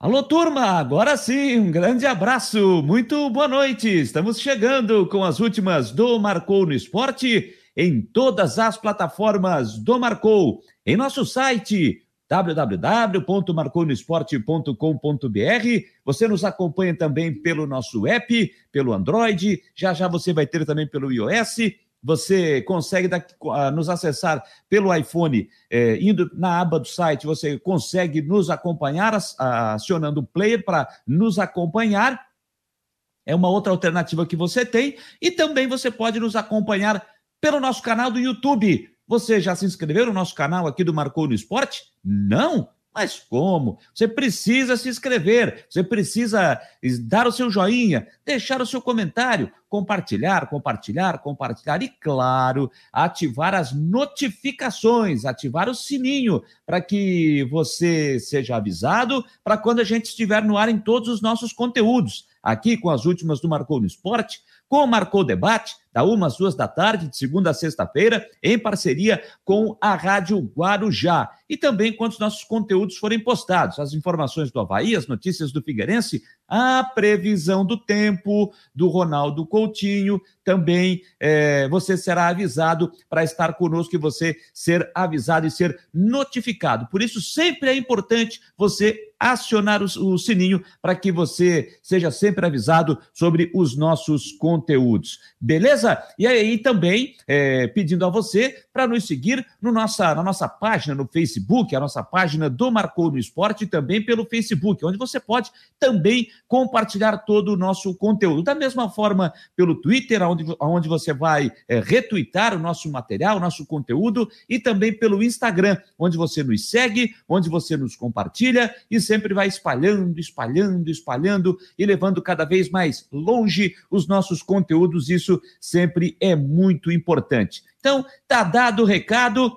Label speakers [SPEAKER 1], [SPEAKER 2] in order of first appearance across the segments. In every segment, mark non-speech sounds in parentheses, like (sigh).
[SPEAKER 1] Alô, turma! Agora sim, um grande abraço, muito boa noite. Estamos chegando com as últimas do Marcou no Esporte em todas as plataformas do Marcou, em nosso site www.marconosport.com.br. Você nos acompanha também pelo nosso app, pelo Android, já já você vai ter também pelo iOS você consegue uh, nos acessar pelo iPhone, eh, indo na aba do site, você consegue nos acompanhar, acionando o player para nos acompanhar. É uma outra alternativa que você tem. E também você pode nos acompanhar pelo nosso canal do YouTube. Você já se inscreveu no nosso canal aqui do Marcou no Esporte? Não? Mas como? Você precisa se inscrever, você precisa dar o seu joinha, deixar o seu comentário, compartilhar, compartilhar, compartilhar e, claro, ativar as notificações, ativar o sininho para que você seja avisado para quando a gente estiver no ar em todos os nossos conteúdos. Aqui com as últimas do Marcou no Esporte, com o Marcou Debate, da uma às duas da tarde, de segunda a sexta-feira, em parceria com a Rádio Guarujá. E também quando os nossos conteúdos forem postados, as informações do Havaí, as notícias do Figueirense, a previsão do tempo do Ronaldo Coutinho, também é, você será avisado para estar conosco e você ser avisado e ser notificado. Por isso, sempre é importante você acionar o, o sininho para que você seja sempre avisado sobre os nossos conteúdos. Beleza? E aí também é, pedindo a você para nos seguir no nossa, na nossa página no Facebook, a nossa página do Marcou no Esporte, também pelo Facebook, onde você pode também compartilhar todo o nosso conteúdo. Da mesma forma, pelo Twitter, onde, onde você vai é, retweetar o nosso material, o nosso conteúdo, e também pelo Instagram, onde você nos segue, onde você nos compartilha e sempre vai espalhando, espalhando, espalhando e levando cada vez mais longe os nossos conteúdos. Isso sempre é muito importante. Então, tá dado o recado.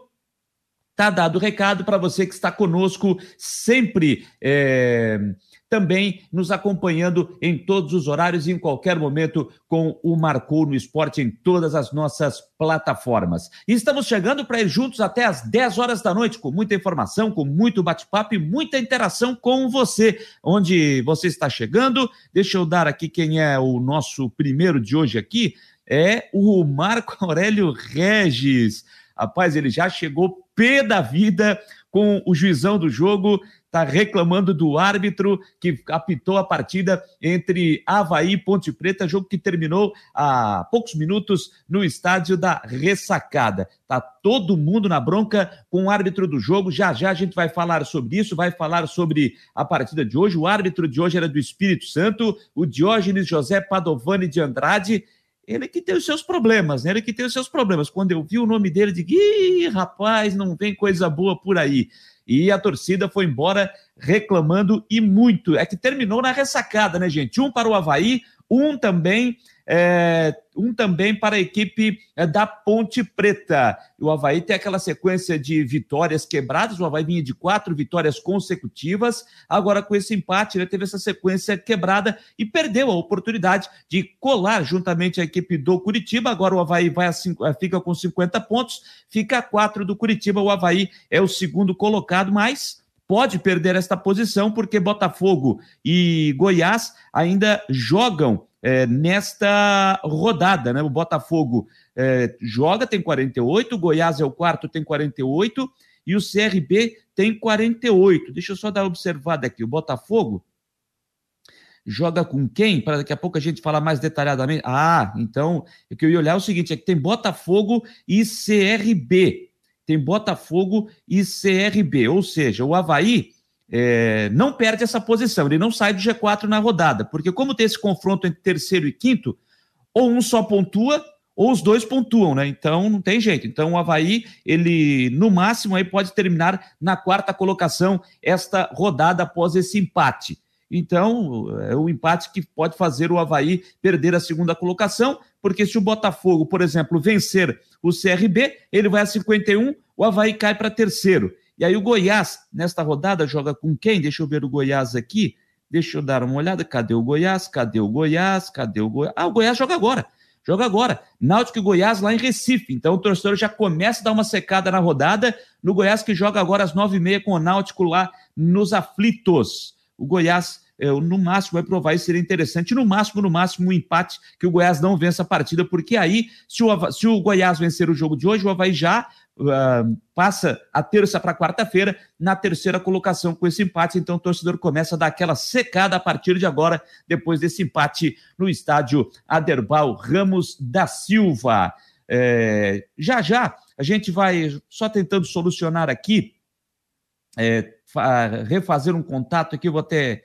[SPEAKER 1] Tá dado o recado para você que está conosco sempre. É também nos acompanhando em todos os horários e em qualquer momento com o Marcou no Esporte em todas as nossas plataformas. E estamos chegando para ir juntos até às 10 horas da noite, com muita informação, com muito bate-papo e muita interação com você. Onde você está chegando, deixa eu dar aqui quem é o nosso primeiro de hoje aqui, é o Marco (laughs) Aurélio Regis. Rapaz, ele já chegou pé da vida com o juizão do jogo está reclamando do árbitro que apitou a partida entre Havaí e Ponte Preta, jogo que terminou há poucos minutos no estádio da Ressacada. Tá todo mundo na bronca com o árbitro do jogo. Já já a gente vai falar sobre isso, vai falar sobre a partida de hoje. O árbitro de hoje era do Espírito Santo, o Diógenes José Padovani de Andrade ele que tem os seus problemas, né? Ele que tem os seus problemas. Quando eu vi o nome dele, digo, ih, rapaz, não vem coisa boa por aí e a torcida foi embora reclamando e muito. É que terminou na ressacada, né, gente? Um para o Havaí, um também, é, um também para a equipe é, da Ponte Preta. O Havaí tem aquela sequência de vitórias quebradas, o Havaí vinha de quatro vitórias consecutivas, agora com esse empate ele teve essa sequência quebrada e perdeu a oportunidade de colar juntamente a equipe do Curitiba. Agora o Havaí vai a é, fica com 50 pontos, fica a quatro do Curitiba, o Havaí é o segundo colocado, mas pode perder esta posição, porque Botafogo e Goiás ainda jogam é, nesta rodada. Né? O Botafogo é, joga, tem 48, o Goiás é o quarto, tem 48, e o CRB tem 48. Deixa eu só dar uma observada aqui. O Botafogo joga com quem? Para daqui a pouco a gente falar mais detalhadamente. Ah, então, o que eu ia olhar é o seguinte: é que tem Botafogo e CRB tem Botafogo e CRB. Ou seja, o Havaí é, não perde essa posição, ele não sai do G4 na rodada, porque como tem esse confronto entre terceiro e quinto, ou um só pontua, ou os dois pontuam, né? Então não tem jeito. Então o Havaí, ele no máximo aí pode terminar na quarta colocação esta rodada após esse empate. Então, é o empate que pode fazer o Havaí perder a segunda colocação, porque se o Botafogo, por exemplo, vencer o CRB, ele vai a 51, o Havaí cai para terceiro. E aí o Goiás, nesta rodada, joga com quem? Deixa eu ver o Goiás aqui. Deixa eu dar uma olhada. Cadê o Goiás? Cadê o Goiás? Cadê o Goiás? Ah, o Goiás joga agora. Joga agora. Náutico e Goiás lá em Recife. Então o torcedor já começa a dar uma secada na rodada no Goiás que joga agora às nove e meia com o Náutico lá nos aflitos. o Goiás no máximo vai provar isso seria interessante. No máximo, no máximo, um empate que o Goiás não vença a partida, porque aí, se o, se o Goiás vencer o jogo de hoje, o Havaí já uh, passa a terça para quarta-feira na terceira colocação com esse empate. Então o torcedor começa a dar aquela secada a partir de agora, depois desse empate no estádio Aderbal Ramos da Silva. É, já já a gente vai só tentando solucionar aqui, é, refazer um contato aqui, vou até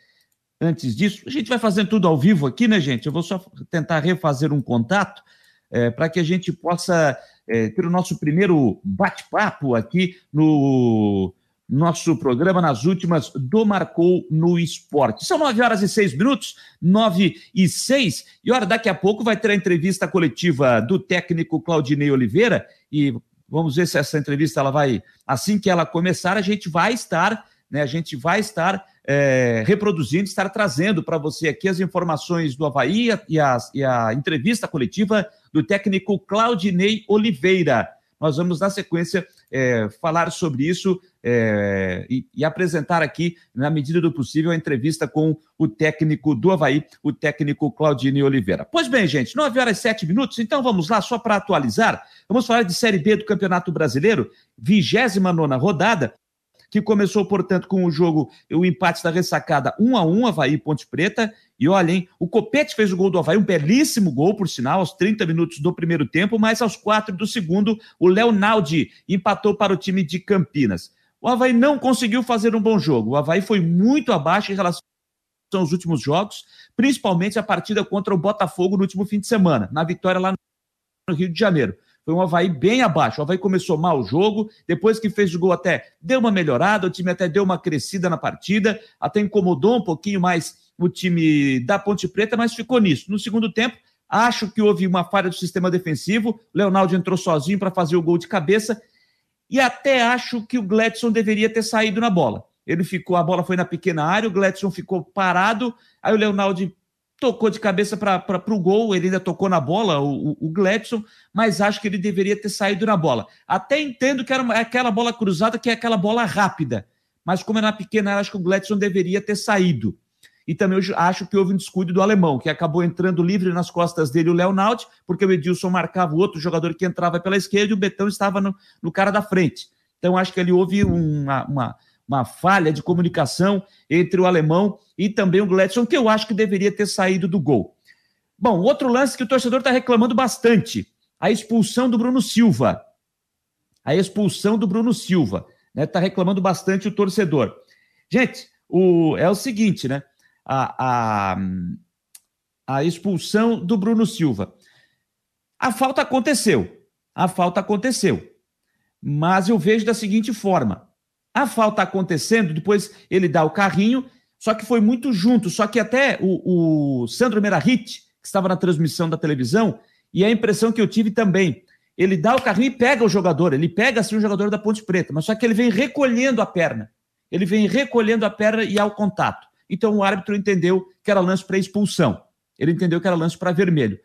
[SPEAKER 1] antes disso. A gente vai fazendo tudo ao vivo aqui, né, gente? Eu vou só tentar refazer um contato é, para que a gente possa é, ter o nosso primeiro bate-papo aqui no nosso programa nas últimas do Marcou no Esporte. São nove horas e seis minutos, nove e seis, e olha, daqui a pouco vai ter a entrevista coletiva do técnico Claudinei Oliveira, e vamos ver se essa entrevista ela vai, assim que ela começar, a gente vai estar, né, a gente vai estar é, reproduzindo, estar trazendo para você aqui as informações do Havaí e a, e a entrevista coletiva do técnico Claudinei Oliveira. Nós vamos, na sequência, é, falar sobre isso é, e, e, apresentar aqui, na medida do possível, a entrevista com o técnico do Havaí, o técnico Claudinei Oliveira. Pois bem, gente, 9 horas e 7 minutos, então vamos lá, só para atualizar. Vamos falar de Série B do Campeonato Brasileiro, 29 rodada que começou, portanto, com o jogo, o empate da ressacada 1 a 1 Havaí Ponte Preta. E olha, hein, o Copete fez o gol do Havaí, um belíssimo gol, por sinal, aos 30 minutos do primeiro tempo, mas aos 4 do segundo, o Léo Naldi empatou para o time de Campinas. O Havaí não conseguiu fazer um bom jogo. O Havaí foi muito abaixo em relação aos últimos jogos, principalmente a partida contra o Botafogo no último fim de semana, na vitória lá no Rio de Janeiro. Foi um Havaí bem abaixo. O Havaí começou mal o jogo, depois que fez o gol até deu uma melhorada, o time até deu uma crescida na partida, até incomodou um pouquinho mais o time da Ponte Preta, mas ficou nisso. No segundo tempo, acho que houve uma falha do sistema defensivo. Leonardo entrou sozinho para fazer o gol de cabeça. E até acho que o Gladson deveria ter saído na bola. Ele ficou, a bola foi na pequena área, o Gladson ficou parado, aí o Leonardo tocou de cabeça para o gol, ele ainda tocou na bola, o, o, Gladson, mas acho que ele deveria ter saído na bola. Até entendo que era uma, aquela bola cruzada, que é aquela bola rápida, mas como era pequena, acho que o Gladson deveria ter saído. E também acho que houve um descuido do alemão, que acabou entrando livre nas costas dele o Leonardo, porque o Edilson marcava o outro jogador que entrava pela esquerda e o Betão estava no, no cara da frente. Então acho que ali houve uma, uma uma falha de comunicação entre o alemão e também o Gladson, que eu acho que deveria ter saído do gol. Bom, outro lance que o torcedor está reclamando bastante: a expulsão do Bruno Silva. A expulsão do Bruno Silva. Está né? Tá reclamando bastante o torcedor. Gente, o, é o seguinte, né? A, a, a expulsão do Bruno Silva. A falta aconteceu. A falta aconteceu. Mas eu vejo da seguinte forma: a falta acontecendo, depois ele dá o carrinho, só que foi muito junto. Só que até o, o Sandro Merahit, que estava na transmissão da televisão, e a impressão que eu tive também, ele dá o carrinho e pega o jogador, ele pega assim o jogador da Ponte Preta, mas só que ele vem recolhendo a perna. Ele vem recolhendo a perna e ao contato. Então o árbitro entendeu que era lance para expulsão. Ele entendeu que era lance para vermelho.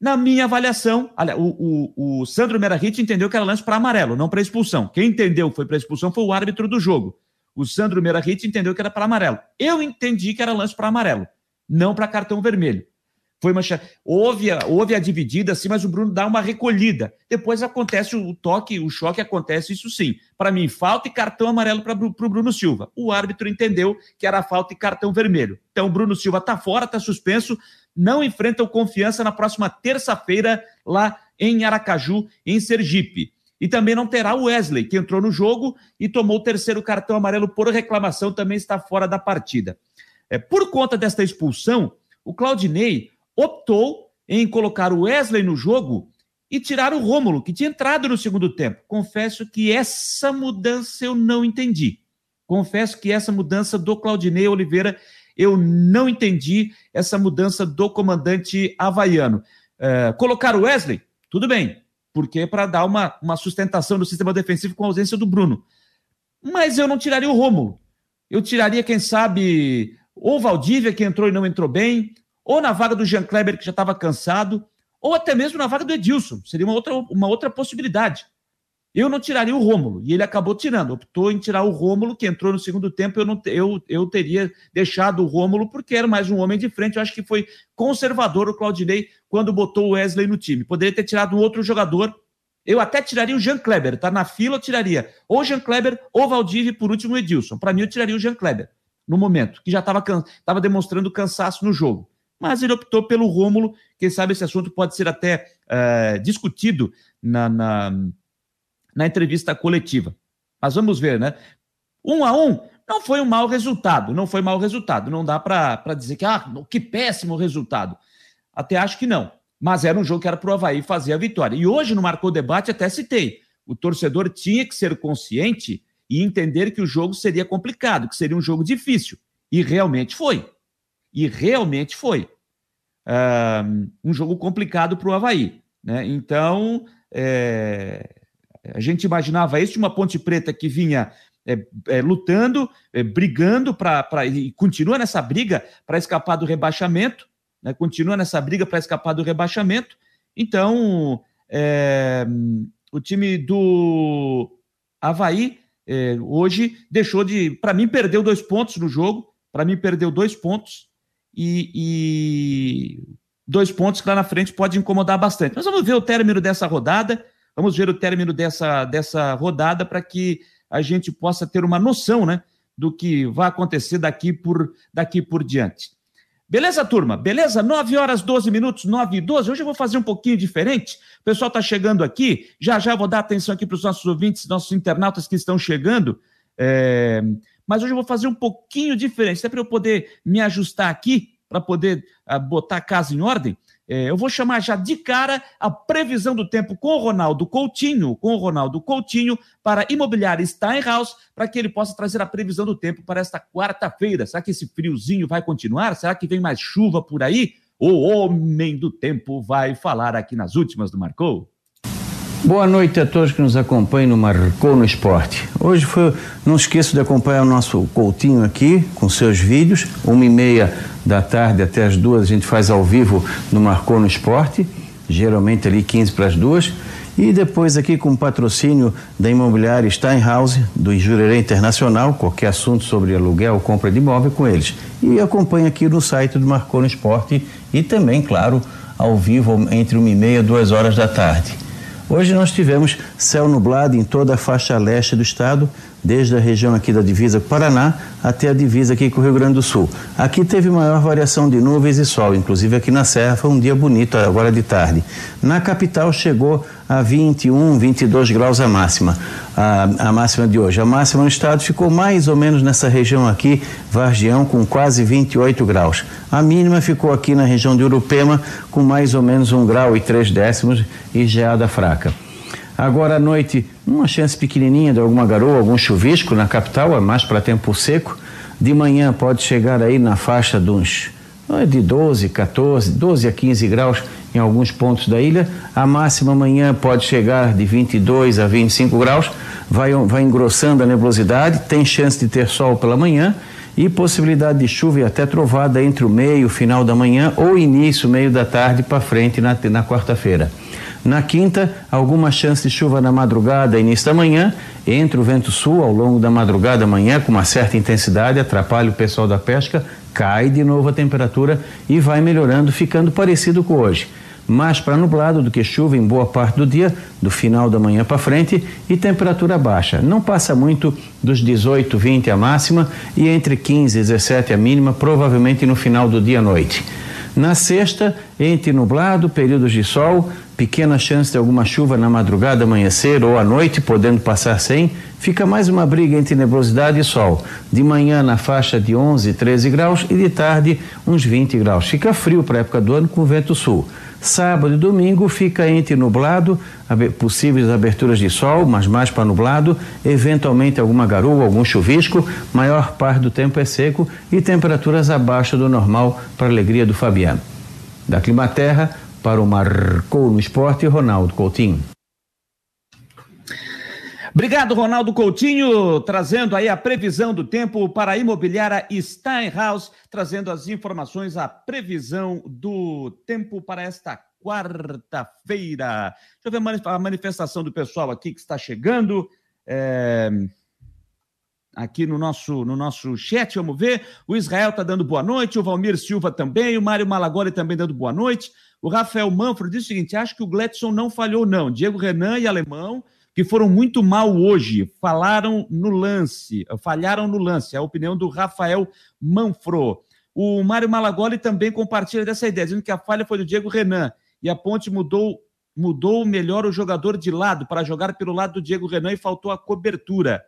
[SPEAKER 1] Na minha avaliação, o, o, o Sandro Merahit entendeu que era lance para amarelo, não para expulsão. Quem entendeu que foi para expulsão foi o árbitro do jogo. O Sandro Merahit entendeu que era para amarelo. Eu entendi que era lance para amarelo, não para cartão vermelho. Foi uma houve, a, houve a dividida, assim, mas o Bruno dá uma recolhida. Depois acontece o toque, o choque acontece, isso sim. Para mim, falta e cartão amarelo para o Bruno Silva. O árbitro entendeu que era falta e cartão vermelho. Então o Bruno Silva está fora, está suspenso não enfrentam confiança na próxima terça-feira lá em Aracaju, em Sergipe. E também não terá o Wesley, que entrou no jogo e tomou o terceiro cartão amarelo por reclamação, também está fora da partida. É, por conta desta expulsão, o Claudinei optou em colocar o Wesley no jogo e tirar o Rômulo, que tinha entrado no segundo tempo. Confesso que essa mudança eu não entendi. Confesso que essa mudança do Claudinei Oliveira eu não entendi essa mudança do comandante havaiano. É, colocar o Wesley, tudo bem, porque é para dar uma, uma sustentação no sistema defensivo com a ausência do Bruno. Mas eu não tiraria o Romulo. Eu tiraria, quem sabe, ou o Valdívia, que entrou e não entrou bem, ou na vaga do Jean Kleber, que já estava cansado, ou até mesmo na vaga do Edilson. Seria uma outra, uma outra possibilidade. Eu não tiraria o Rômulo, e ele acabou tirando, optou em tirar o Rômulo, que entrou no segundo tempo, eu, não, eu, eu teria deixado o Rômulo, porque era mais um homem de frente, eu acho que foi conservador o Claudinei quando botou o Wesley no time. Poderia ter tirado um outro jogador, eu até tiraria o Jean Kleber, tá? Na fila, eu tiraria ou Jean Kleber ou Valdívia, por último o Edilson. Para mim, eu tiraria o Jean Kleber, no momento, que já estava can... demonstrando cansaço no jogo. Mas ele optou pelo Rômulo, quem sabe esse assunto pode ser até uh, discutido na, na na entrevista coletiva. Mas vamos ver, né? Um a um, não foi um mau resultado, não foi mau resultado. Não dá para dizer que, ah, que péssimo resultado. Até acho que não. Mas era um jogo que era para o Havaí fazer a vitória. E hoje, no Marcou Debate, até citei. O torcedor tinha que ser consciente e entender que o jogo seria complicado, que seria um jogo difícil. E realmente foi. E realmente foi. um jogo complicado para o Havaí. Né? Então, é, a gente imaginava isso de uma Ponte Preta que vinha é, é, lutando, é, brigando para e continua nessa briga para escapar do rebaixamento, né? continua nessa briga para escapar do rebaixamento. Então, é, o time do Havaí é, hoje deixou de, para mim, perdeu dois pontos no jogo. Para mim, perdeu dois pontos e, e dois pontos que lá na frente pode incomodar bastante. Mas vamos ver o término dessa rodada. Vamos ver o término dessa, dessa rodada para que a gente possa ter uma noção né, do que vai acontecer daqui por, daqui por diante. Beleza, turma? Beleza? 9 horas 12 minutos, 9 e 12. Hoje eu vou fazer um pouquinho diferente. O pessoal está chegando aqui. Já já vou dar atenção aqui para os nossos ouvintes, nossos internautas que estão chegando. É... Mas hoje eu vou fazer um pouquinho diferente, até para eu poder me ajustar aqui, para poder uh, botar a casa em ordem. É, eu vou chamar já de cara a previsão do tempo com o Ronaldo Coutinho, com o Ronaldo Coutinho, para Imobiliária Steinhaus, para que ele possa trazer a previsão do tempo para esta quarta-feira. Será que esse friozinho vai continuar? Será que vem mais chuva por aí? O homem do tempo vai falar aqui nas últimas do Marcou.
[SPEAKER 2] Boa noite a todos que nos acompanham no Marcou no Esporte. Hoje foi, não esqueça de acompanhar o nosso Coutinho aqui com seus vídeos, uma e meia da tarde até as duas a gente faz ao vivo no Marcou no Esporte, geralmente ali 15 para as duas. E depois aqui com patrocínio da imobiliária Steinhouse, do Jurerê Internacional, qualquer assunto sobre aluguel ou compra de imóvel com eles. E acompanha aqui no site do Marcou no Esporte e também, claro, ao vivo entre uma e meia e duas horas da tarde. Hoje nós tivemos céu nublado em toda a faixa leste do estado, desde a região aqui da divisa com Paraná até a divisa aqui com o Rio Grande do Sul. Aqui teve maior variação de nuvens e sol, inclusive aqui na Serra foi um dia bonito agora de tarde. Na capital chegou a 21, 22 graus a máxima, a, a máxima de hoje. A máxima no estado ficou mais ou menos nessa região aqui, Vargião, com quase 28 graus. A mínima ficou aqui na região de Urupema, com mais ou menos um grau e três décimos e geada fraca. Agora à noite, uma chance pequenininha de alguma garoa, algum chuvisco na capital, é mais para tempo seco. De manhã pode chegar aí na faixa de uns de 12, 14, 12 a 15 graus em alguns pontos da ilha. A máxima amanhã pode chegar de 22 a 25 graus, vai, vai engrossando a nebulosidade, tem chance de ter sol pela manhã e possibilidade de chuva e até trovada entre o meio, final da manhã ou início, meio da tarde para frente na, na quarta-feira. Na quinta, alguma chance de chuva na madrugada e início da manhã, entre o vento sul ao longo da madrugada amanhã com uma certa intensidade, atrapalha o pessoal da pesca, cai de novo a temperatura e vai melhorando, ficando parecido com hoje mais para nublado do que chuva em boa parte do dia, do final da manhã para frente, e temperatura baixa. Não passa muito dos 18, 20 a máxima e entre 15 e 17 a mínima, provavelmente no final do dia à noite. Na sexta, entre nublado, períodos de sol, pequena chance de alguma chuva na madrugada, amanhecer ou à noite, podendo passar sem, fica mais uma briga entre nebulosidade e sol. De manhã na faixa de 11, 13 graus e de tarde uns 20 graus. Fica frio para a época do ano com vento sul. Sábado e domingo fica entre nublado, possíveis aberturas de sol, mas mais para nublado, eventualmente alguma garoa, algum chuvisco, maior parte do tempo é seco e temperaturas abaixo do normal para a alegria do Fabiano. Da Climaterra, para o Marcou no Esporte, Ronaldo Coutinho.
[SPEAKER 1] Obrigado, Ronaldo Coutinho, trazendo aí a previsão do tempo para a imobiliária Steinhaus, trazendo as informações, a previsão do tempo para esta quarta-feira. Deixa eu ver a manifestação do pessoal aqui que está chegando. É aqui no nosso, no nosso chat, vamos ver. O Israel está dando boa noite, o Valmir Silva também, o Mário Malagoli também dando boa noite. O Rafael Manfro diz o seguinte: acho que o Gledson não falhou, não. Diego Renan e Alemão, que foram muito mal hoje, falaram no lance, falharam no lance. É a opinião do Rafael Manfro. O Mário Malagoli também compartilha dessa ideia, dizendo que a falha foi do Diego Renan e a ponte mudou mudou melhor o jogador de lado para jogar pelo lado do Diego Renan e faltou a cobertura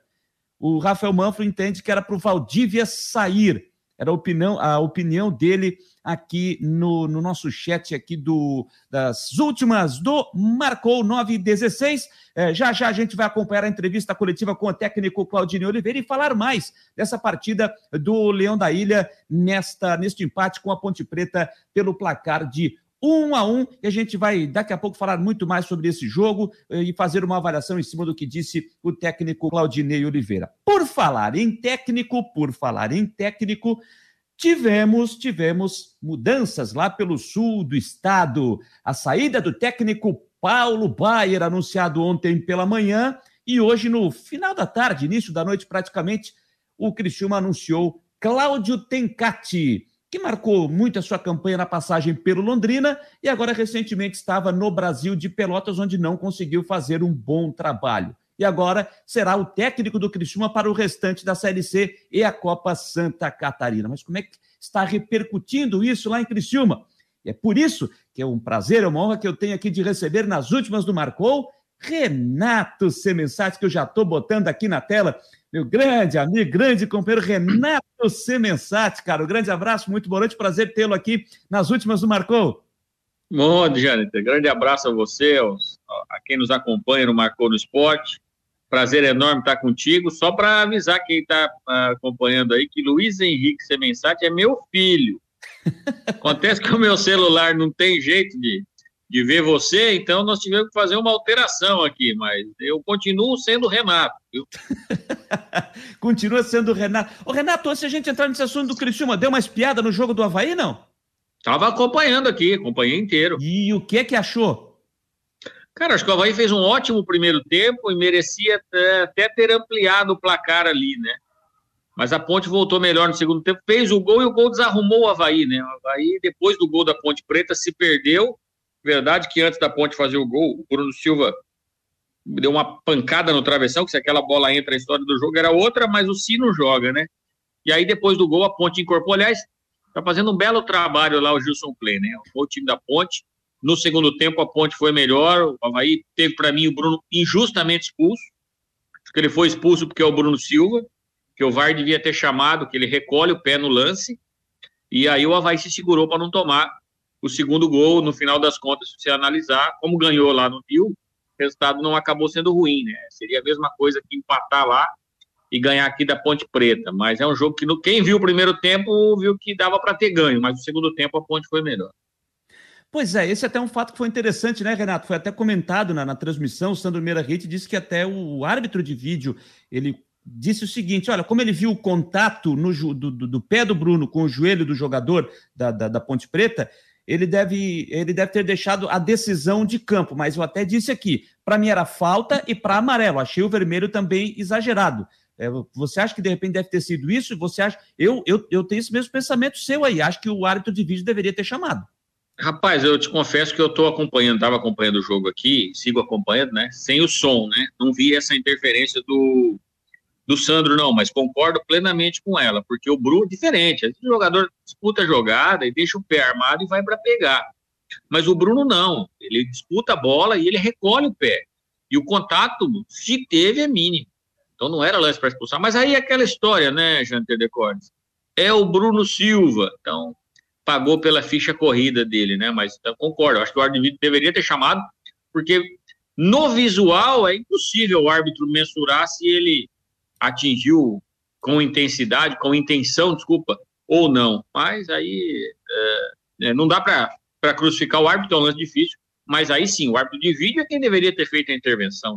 [SPEAKER 1] o Rafael Manfro entende que era para o Valdívia sair. Era a opinião, a opinião dele aqui no, no nosso chat aqui do, das últimas do Marcou 916. É, já já a gente vai acompanhar a entrevista coletiva com o técnico Claudinei Oliveira e falar mais dessa partida do Leão da Ilha nesta, neste empate com a Ponte Preta pelo placar de um a um, e a gente vai daqui a pouco falar muito mais sobre esse jogo eh, e fazer uma avaliação em cima do que disse o técnico Claudinei Oliveira. Por falar em técnico, por falar em técnico, tivemos tivemos mudanças lá pelo sul do estado. A saída do técnico Paulo Baier, anunciado ontem pela manhã, e hoje no final da tarde, início da noite praticamente, o Criciúma anunciou Cláudio Tencati que marcou muito a sua campanha na passagem pelo Londrina e agora recentemente estava no Brasil de Pelotas, onde não conseguiu fazer um bom trabalho. E agora será o técnico do Criciúma para o restante da Série C e a Copa Santa Catarina. Mas como é que está repercutindo isso lá em Criciúma? E é por isso que é um prazer, é uma honra que eu tenho aqui de receber nas últimas do Marcou, Renato Semensati, que eu já estou botando aqui na tela meu grande amigo, grande companheiro Renato Semensati, cara. Um grande abraço, muito boa noite, prazer tê-lo aqui nas últimas do Marcou.
[SPEAKER 3] Bom, Jâniter, grande abraço a você, a quem nos acompanha no Marcou no Esporte. Prazer enorme estar contigo. Só para avisar quem está ah, acompanhando aí que Luiz Henrique Semensati é meu filho. (laughs) Acontece que o meu celular não tem jeito de, de ver você, então nós tivemos que fazer uma alteração aqui, mas eu continuo sendo Renato. (laughs)
[SPEAKER 1] Continua sendo Renato. Ô, Renato, antes de a gente entrar nesse assunto do Criciúma, deu uma espiada no jogo do Havaí, não?
[SPEAKER 3] Tava acompanhando aqui, acompanhei inteiro.
[SPEAKER 1] E o que é que achou?
[SPEAKER 3] Cara, acho que o Havaí fez um ótimo primeiro tempo e merecia até ter ampliado o placar ali, né? Mas a Ponte voltou melhor no segundo tempo, fez o gol e o gol desarrumou o Havaí, né? O Havaí, depois do gol da Ponte Preta, se perdeu Verdade que antes da Ponte fazer o gol, o Bruno Silva deu uma pancada no travessão, que se aquela bola entra, a história do jogo era outra, mas o Sino joga, né? E aí, depois do gol, a Ponte incorporou. Aliás, tá fazendo um belo trabalho lá o Gilson Play, né? O time da Ponte. No segundo tempo, a Ponte foi melhor. O Havaí teve, para mim, o Bruno injustamente expulso. Acho que ele foi expulso porque é o Bruno Silva, que o VAR devia ter chamado, que ele recolhe o pé no lance. E aí o Havaí se segurou para não tomar o segundo gol, no final das contas, se você analisar, como ganhou lá no Rio, o resultado não acabou sendo ruim, né? Seria a mesma coisa que empatar lá e ganhar aqui da Ponte Preta. Mas é um jogo que quem viu o primeiro tempo viu que dava para ter ganho, mas no segundo tempo a Ponte foi melhor.
[SPEAKER 1] Pois é, esse é até um fato que foi interessante, né, Renato? Foi até comentado na, na transmissão. O Sandro Meira Rete disse que até o árbitro de vídeo ele disse o seguinte: olha, como ele viu o contato no, do, do, do pé do Bruno com o joelho do jogador da, da, da Ponte Preta, ele deve, ele deve ter deixado a decisão de campo, mas eu até disse aqui, para mim era falta e para amarelo, achei o vermelho também exagerado. É, você acha que de repente deve ter sido isso? Você acha? Eu, eu, eu tenho esse mesmo pensamento seu aí, acho que o árbitro de vídeo deveria ter chamado.
[SPEAKER 3] Rapaz, eu te confesso que eu estou acompanhando, estava acompanhando o jogo aqui, sigo acompanhando, né? Sem o som, né? Não vi essa interferência do, do Sandro, não, mas concordo plenamente com ela, porque o Bruno é diferente. O jogador disputa a jogada e deixa o pé armado e vai para pegar. Mas o Bruno não, ele disputa a bola e ele recolhe o pé. E o contato, se teve, é mínimo. Então não era lance para expulsar. Mas aí é aquela história, né, Janter Decordes? É o Bruno Silva. Então, pagou pela ficha corrida dele, né? Mas então, concordo, acho que o árbitro deveria ter chamado, porque no visual é impossível o árbitro mensurar se ele atingiu com intensidade, com intenção, desculpa, ou não. Mas aí é, é não dá para crucificar o árbitro, é um lance difícil. Mas aí sim, o árbitro de vídeo é quem deveria ter feito a intervenção.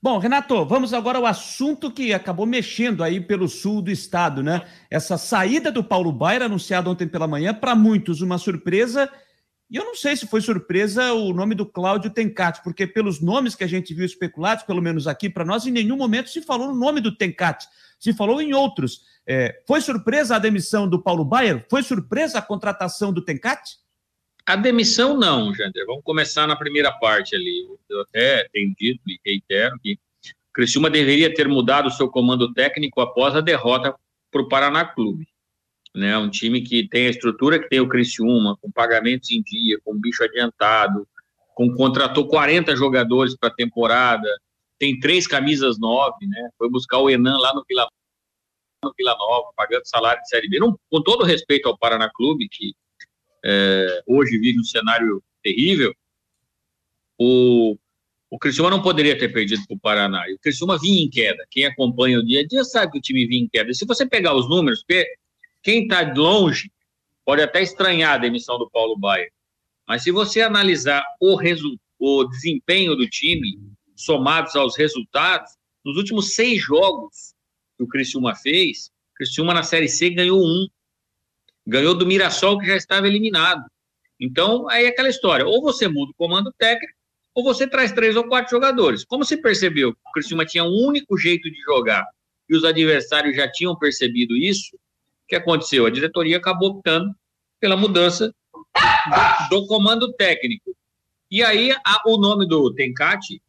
[SPEAKER 1] Bom, Renato, vamos agora ao assunto que acabou mexendo aí pelo sul do estado, né? Essa saída do Paulo Baier, anunciada ontem pela manhã, para muitos uma surpresa E eu não sei se foi surpresa o nome do Cláudio Tencati, porque pelos nomes que a gente viu especulados, pelo menos aqui para nós, em nenhum momento se falou no nome do Tencati, se falou em outros. É, foi surpresa a demissão do Paulo Baier? Foi surpresa a contratação do Tencati?
[SPEAKER 3] A demissão não, Jander. Vamos começar na primeira parte ali. Eu até tenho dito e reitero que Criciúma deveria ter mudado o seu comando técnico após a derrota para o Paraná Clube né? Um time que tem a estrutura que tem o Criciúma, com pagamentos em dia, com bicho adiantado, com contratou 40 jogadores para a temporada, tem três camisas nove, né? Foi buscar o Enan lá no Vila, no Vila Nova, pagando salário de Série B. Não, com todo respeito ao Paraná Clube, que é, hoje vive um cenário terrível, o, o Criciúma não poderia ter perdido para o Paraná. E o Criciúma vinha em queda. Quem acompanha o dia a dia sabe que o time vinha em queda. E se você pegar os números, quem está longe pode até estranhar a demissão do Paulo Baier, mas se você analisar o, o desempenho do time, somados aos resultados, nos últimos seis jogos que o Criciúma fez, o Criciúma na Série C ganhou um. Ganhou do Mirassol, que já estava eliminado. Então, aí é aquela história. Ou você muda o comando técnico, ou você traz três ou quatro jogadores. Como se percebeu que o Criciúma tinha um único jeito de jogar e os adversários já tinham percebido isso, que aconteceu? A diretoria acabou optando pela mudança do, do comando técnico. E aí, a, o nome do Tencati,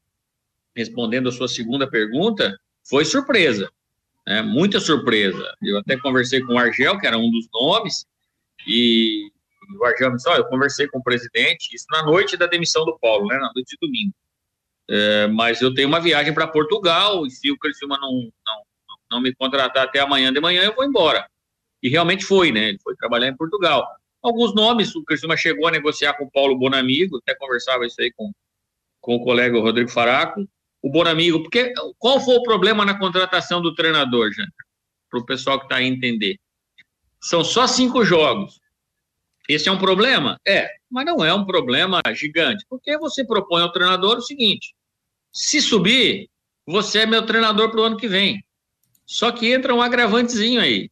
[SPEAKER 3] respondendo a sua segunda pergunta, foi surpresa. Né? Muita surpresa. Eu até conversei com o Argel, que era um dos nomes, e o Argel me disse: eu conversei com o presidente, isso na noite da demissão do Paulo, né? na noite de domingo. É, mas eu tenho uma viagem para Portugal, e se o Criciúma não, não, não me contratar até amanhã de manhã, eu vou embora. E realmente foi, né? Ele foi trabalhar em Portugal. Alguns nomes, o Criciúma chegou a negociar com o Paulo Bonamigo, até conversava isso aí com, com o colega Rodrigo Faraco. O Bonamigo, porque qual foi o problema na contratação do treinador, Jânio? Para o pessoal que está aí entender. São só cinco jogos. Esse é um problema? É, mas não é um problema gigante, porque você propõe ao treinador o seguinte: se subir, você é meu treinador para o ano que vem. Só que entra um agravantezinho aí.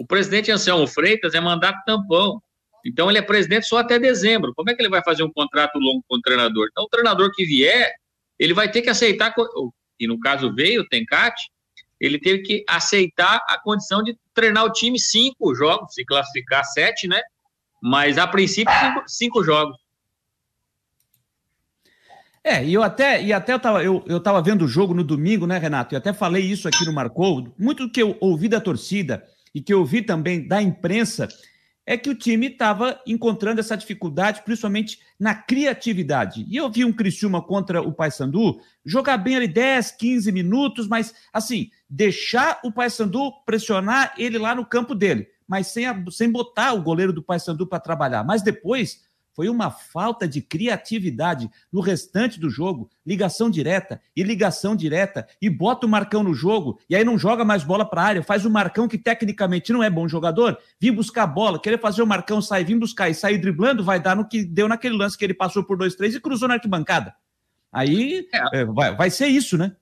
[SPEAKER 3] O presidente Anselmo Freitas é mandato tampão. Então ele é presidente só até dezembro. Como é que ele vai fazer um contrato longo com o treinador? Então o treinador que vier, ele vai ter que aceitar, e no caso veio o Tencate, ele teve que aceitar a condição de treinar o time cinco jogos, se classificar sete, né? Mas a princípio cinco, cinco jogos.
[SPEAKER 1] É, e eu até, e até eu tava, eu, eu tava vendo o jogo no domingo, né, Renato? E até falei isso aqui no Marcou. Muito do que eu ouvi da torcida e que eu vi também da imprensa é que o time estava encontrando essa dificuldade, principalmente na criatividade. E eu vi um Criciúma contra o Paysandu jogar bem ali 10, 15 minutos, mas assim, deixar o Paysandu pressionar ele lá no campo dele, mas sem, sem botar o goleiro do Paysandu para trabalhar. Mas depois foi uma falta de criatividade no restante do jogo. Ligação direta e ligação direta. E bota o Marcão no jogo. E aí não joga mais bola para a área. Faz o Marcão, que tecnicamente não é bom jogador, vir buscar a bola, querer fazer o Marcão sair, vir buscar e sair driblando, vai dar no que deu naquele lance que ele passou por dois, três e cruzou na arquibancada. Aí é. É, vai, vai ser isso, né?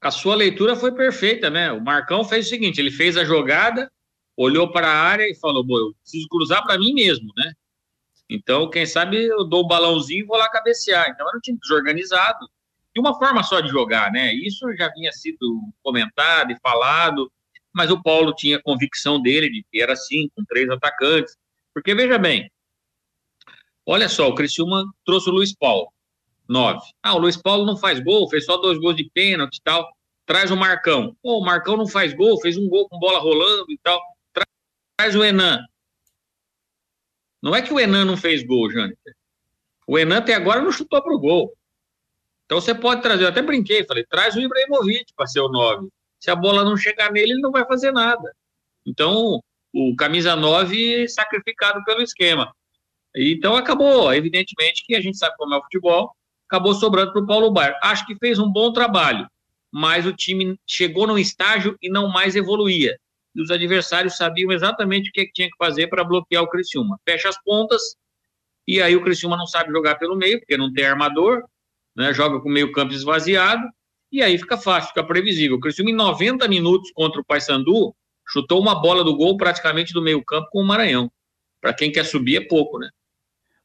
[SPEAKER 3] A sua leitura foi perfeita, né? O Marcão fez o seguinte: ele fez a jogada, olhou para a área e falou: Bom, eu preciso cruzar para mim mesmo, né? Então, quem sabe eu dou o balãozinho e vou lá cabecear. Então, era um time desorganizado. E uma forma só de jogar, né? Isso já vinha sido comentado e falado, mas o Paulo tinha convicção dele de que era assim, com três atacantes. Porque, veja bem, olha só, o Criciúma trouxe o Luiz Paulo, nove. Ah, o Luiz Paulo não faz gol, fez só dois gols de pênalti e tal. Traz o Marcão. Pô, o Marcão não faz gol, fez um gol com bola rolando e tal. Traz o Enan. Não é que o Enan não fez gol, Jânio. O Enan até agora não chutou para o gol. Então você pode trazer, eu até brinquei, falei, traz o Ibrahimovic para ser o 9. Se a bola não chegar nele, ele não vai fazer nada. Então, o camisa 9 sacrificado pelo esquema. Então acabou, evidentemente que a gente sabe como é o futebol, acabou sobrando para o Paulo Baier. Acho que fez um bom trabalho, mas o time chegou num estágio e não mais evoluía e os adversários sabiam exatamente o que, é que tinha que fazer para bloquear o Criciúma. Fecha as pontas, e aí o Criciúma não sabe jogar pelo meio, porque não tem armador, né, joga com meio campo esvaziado, e aí fica fácil, fica previsível. O Criciúma, em 90 minutos contra o Paysandu, chutou uma bola do gol praticamente do meio campo com o Maranhão. Para quem quer subir é pouco, né?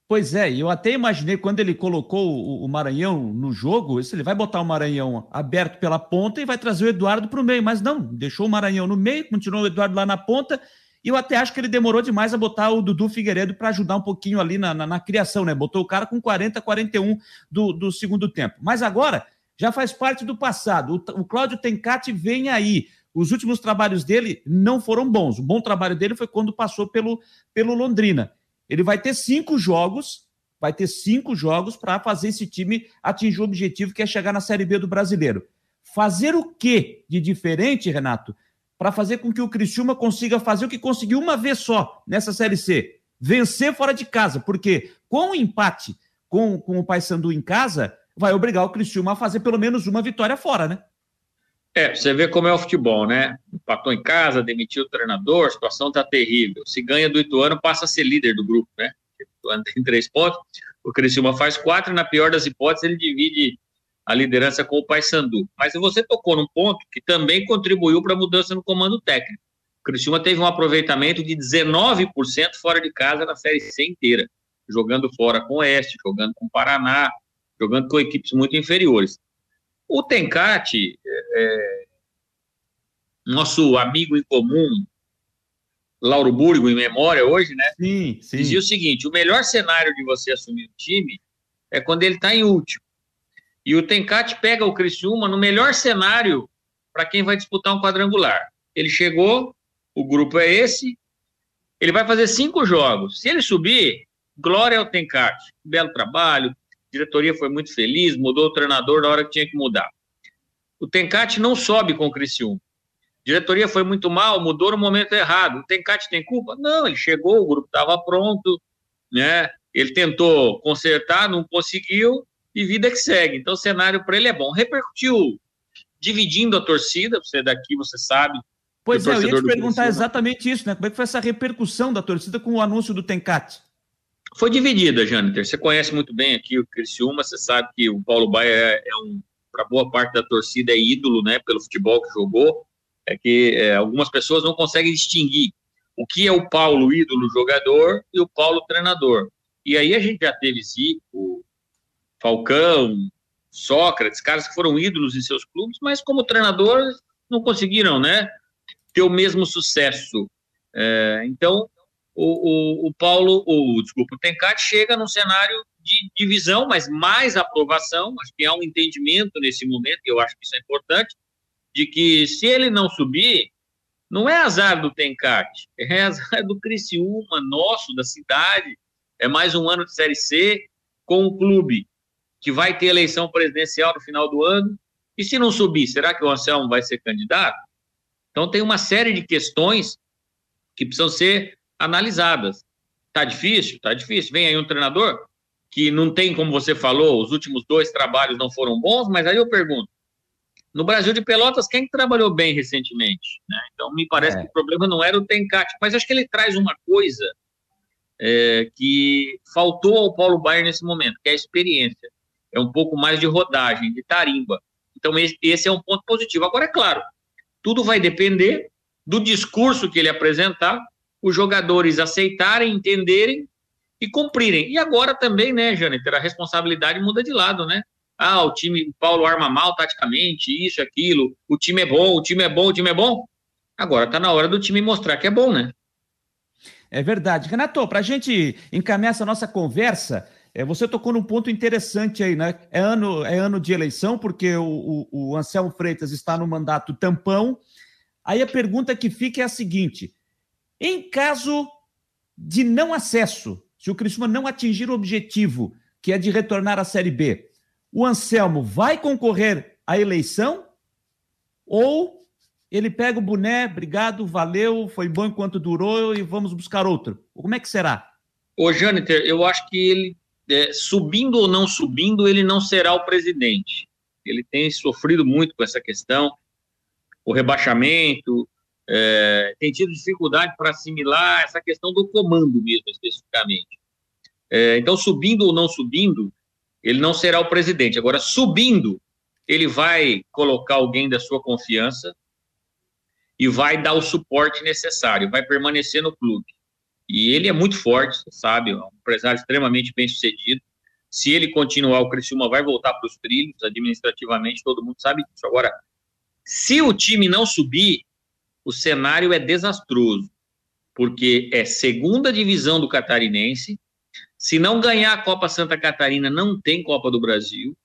[SPEAKER 1] Pois é, eu até imaginei quando ele colocou o Maranhão no jogo, ele vai botar o Maranhão aberto pela ponta e vai trazer o Eduardo para o meio, mas não, deixou o Maranhão no meio, continuou o Eduardo lá na ponta, e eu até acho que ele demorou demais a botar o Dudu Figueiredo para ajudar um pouquinho ali na, na, na, criação, né? Botou o cara com 40, 41 do, do segundo tempo. Mas agora já faz parte do passado. O, o Cláudio Tencati vem aí. Os últimos trabalhos dele não foram bons. O bom trabalho dele foi quando passou pelo, pelo Londrina. Ele vai ter cinco jogos, vai ter cinco jogos para fazer esse time atingir o objetivo que é chegar na Série B do Brasileiro. Fazer o que de diferente, Renato, para fazer com que o Criciúma consiga fazer o que conseguiu uma vez só nessa Série C? Vencer fora de casa, porque com o empate com, com o Paysandu em casa, vai obrigar o Criciúma a fazer pelo menos uma vitória fora, né?
[SPEAKER 3] É, você vê como é o futebol, né? Empatou em casa, demitiu o treinador, a situação tá terrível. Se ganha do Ituano, passa a ser líder do grupo, né? O Ituano tem três pontos, o Criciúma faz quatro, e na pior das hipóteses, ele divide a liderança com o Paysandu. Mas você tocou num ponto que também contribuiu para a mudança no comando técnico. O Criciúma teve um aproveitamento de 19% fora de casa na Série C inteira, jogando fora com o Oeste, jogando com o Paraná, jogando com equipes muito inferiores. O Tencati, é, é, nosso amigo em comum, Lauro Burgo, em memória hoje, né?
[SPEAKER 1] Sim, sim.
[SPEAKER 3] Dizia o seguinte: o melhor cenário de você assumir o time é quando ele está em último. E o Tencati pega o Criciúma no melhor cenário para quem vai disputar um quadrangular. Ele chegou, o grupo é esse, ele vai fazer cinco jogos. Se ele subir, glória ao Tencati. Belo trabalho, diretoria foi muito feliz, mudou o treinador na hora que tinha que mudar. O Tencate não sobe com o Criciúma. Diretoria foi muito mal, mudou no momento errado. O Tencate tem culpa? Não, ele chegou, o grupo estava pronto, né? Ele tentou consertar, não conseguiu e vida que segue. Então o cenário para ele é bom. Repercutiu dividindo a torcida, você daqui, você sabe.
[SPEAKER 1] Pois é, eu ia te perguntar exatamente isso, né? Como é que foi essa repercussão da torcida com o anúncio do Tencate?
[SPEAKER 3] Foi dividida, Jâniter. Você conhece muito bem aqui o Criciúma, você sabe que o Paulo Baia é, é um, para boa parte da torcida, é ídolo, né, pelo futebol que jogou. É que é, algumas pessoas não conseguem distinguir o que é o Paulo ídolo jogador e o Paulo treinador. E aí a gente já teve Zico, Falcão, Sócrates, caras que foram ídolos em seus clubes, mas como treinador não conseguiram, né, ter o mesmo sucesso. É, então o, o, o Paulo, o, desculpa, o Tencate chega num cenário de divisão, mas mais aprovação, acho que há um entendimento nesse momento, e eu acho que isso é importante, de que se ele não subir, não é azar do Tencate, (laughs) é azar do Criciúma, nosso, da cidade, é mais um ano de Série C com o clube que vai ter eleição presidencial no final do ano, e se não subir, será que o Anselmo vai ser candidato? Então tem uma série de questões que precisam ser analisadas. Tá difícil? Tá difícil. Vem aí um treinador que não tem, como você falou, os últimos dois trabalhos não foram bons, mas aí eu pergunto, no Brasil de Pelotas, quem trabalhou bem recentemente? Né? Então, me parece é. que o problema não era o Tencate, mas acho que ele traz uma coisa é, que faltou ao Paulo Baier nesse momento, que é a experiência. É um pouco mais de rodagem, de tarimba. Então, esse é um ponto positivo. Agora, é claro, tudo vai depender do discurso que ele apresentar os jogadores aceitarem, entenderem e cumprirem. E agora também, né, Jâniter, a responsabilidade muda de lado, né? Ah, o time, o Paulo arma mal taticamente, isso, aquilo, o time é bom, o time é bom, o time é bom. Agora tá na hora do time mostrar que é bom, né?
[SPEAKER 1] É verdade. Renato, para a gente encaminhar essa nossa conversa, é, você tocou num ponto interessante aí, né? É ano, é ano de eleição, porque o, o, o Anselmo Freitas está no mandato tampão. Aí a pergunta que fica é a seguinte: em caso de não acesso, se o Criciúma não atingir o objetivo, que é de retornar à Série B, o Anselmo vai concorrer à eleição ou ele pega o boné, obrigado, valeu, foi bom enquanto durou e vamos buscar outro? Como é que será?
[SPEAKER 3] Ô, Jâniter, eu acho que ele, é, subindo ou não subindo, ele não será o presidente. Ele tem sofrido muito com essa questão, o rebaixamento, é, tem tido dificuldade para assimilar essa questão do comando mesmo, especificamente. É, então, subindo ou não subindo, ele não será o presidente. Agora, subindo, ele vai colocar alguém da sua confiança e vai dar o suporte necessário, vai permanecer no clube. E ele é muito forte, sabe? É um empresário extremamente bem sucedido. Se ele continuar, o Criciúma vai voltar para os trilhos, administrativamente, todo mundo sabe disso. Agora, se o time não subir, o cenário é desastroso, porque é segunda divisão do Catarinense. Se não ganhar a Copa Santa Catarina, não tem Copa do Brasil.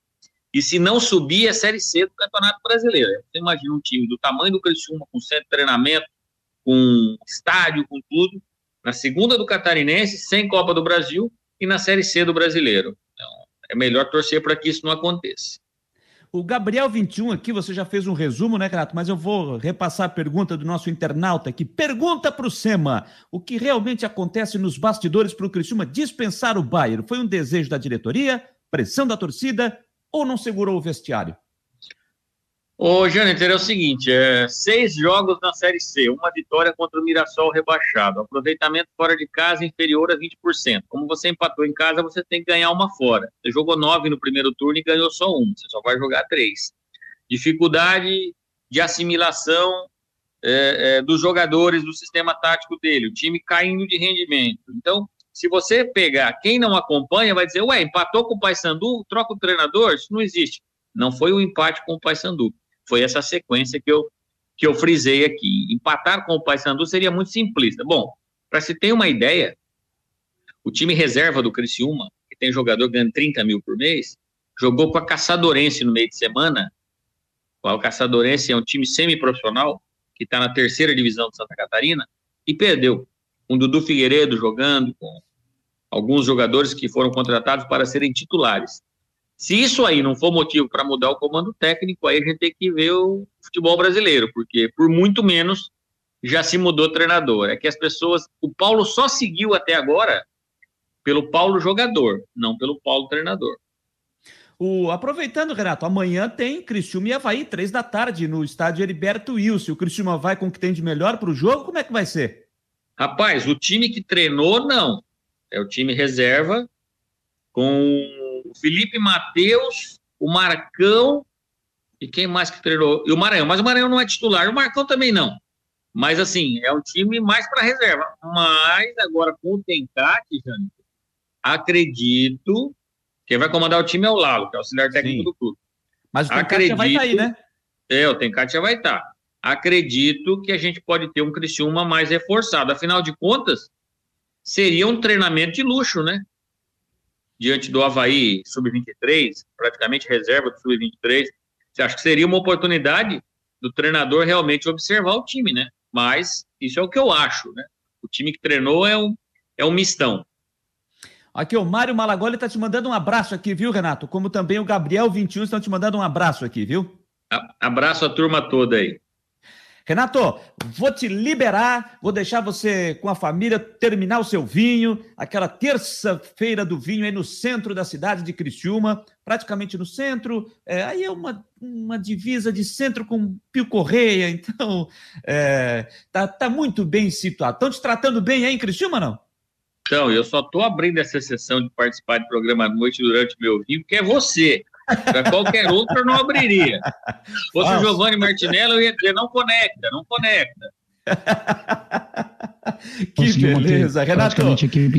[SPEAKER 3] E se não subir, é Série C do Campeonato Brasileiro. Você imagina um time do tamanho do Criciúma, com centro de treinamento, com estádio, com tudo, na segunda do Catarinense, sem Copa do Brasil, e na Série C do Brasileiro. Então, é melhor torcer para que isso não aconteça.
[SPEAKER 1] O Gabriel 21 aqui, você já fez um resumo, né, Renato? Mas eu vou repassar a pergunta do nosso internauta aqui. Pergunta para o Sema: o que realmente acontece nos bastidores para o Criciúma dispensar o Bayern? Foi um desejo da diretoria, pressão da torcida ou não segurou o vestiário?
[SPEAKER 3] Ô, Jâniter, é o seguinte: é, seis jogos na Série C, uma vitória contra o Mirassol rebaixado, aproveitamento fora de casa inferior a 20%. Como você empatou em casa, você tem que ganhar uma fora. Você jogou nove no primeiro turno e ganhou só um, você só vai jogar três. Dificuldade de assimilação é, é, dos jogadores do sistema tático dele, o time caindo de rendimento. Então, se você pegar quem não acompanha, vai dizer, ué, empatou com o Paysandu, troca o treinador? Isso não existe. Não foi o empate com o Paysandu foi essa sequência que eu, que eu frisei aqui. Empatar com o Paysandu seria muito simplista. Bom, para se ter uma ideia, o time reserva do Criciúma, que tem jogador ganhando 30 mil por mês, jogou com a Caçadorense no meio de semana. O Caçadorense é um time semiprofissional, que está na terceira divisão de Santa Catarina, e perdeu. Com Dudu Figueiredo jogando, com alguns jogadores que foram contratados para serem titulares. Se isso aí não for motivo para mudar o comando técnico, aí a gente tem que ver o futebol brasileiro, porque por muito menos já se mudou treinador. É que as pessoas. O Paulo só seguiu até agora pelo Paulo jogador, não pelo Paulo treinador.
[SPEAKER 1] O, aproveitando, Renato, amanhã tem Criciúma e Havaí, três da tarde, no estádio Heriberto Wilson. O Criciúma vai com o que tem de melhor para o jogo? Como é que vai ser?
[SPEAKER 3] Rapaz, o time que treinou, não. É o time reserva, com o Felipe Matheus, o Marcão e quem mais que treinou? E o Maranhão. Mas o Maranhão não é titular, o Marcão também não. Mas assim, é um time mais para reserva. Mas agora com o Tencate, Jânio, acredito quem vai comandar o time é o Lalo, que é o auxiliar técnico Sim. do clube.
[SPEAKER 1] Mas o Tencate já vai estar tá aí, né?
[SPEAKER 3] É, o Tencate já vai estar. Tá. Acredito que a gente pode ter um Criciúma mais reforçado. Afinal de contas, seria um treinamento de luxo, né? Diante do Havaí sub-23, praticamente reserva do sub-23, você acha que seria uma oportunidade do treinador realmente observar o time, né? Mas isso é o que eu acho, né? O time que treinou é um, é um mistão.
[SPEAKER 1] Aqui, o Mário Malagoli está te mandando um abraço aqui, viu, Renato? Como também o Gabriel 21 estão te mandando um abraço aqui, viu?
[SPEAKER 3] Abraço a turma toda aí.
[SPEAKER 1] Renato, vou te liberar, vou deixar você com a família terminar o seu vinho, aquela terça-feira do vinho aí no centro da cidade de Criciúma, praticamente no centro, é, aí é uma, uma divisa de centro com Pio Correia, (laughs) então é, tá, tá muito bem situado. Estão te tratando bem aí em Criciúma, não?
[SPEAKER 3] Então, eu só estou abrindo essa sessão de participar de programa à noite durante meu vinho, porque é você. Para qualquer outro, não abriria. Se fosse o Giovanni Martinello, eu ia dizer: não conecta, não conecta. (laughs)
[SPEAKER 1] que beleza, Renato.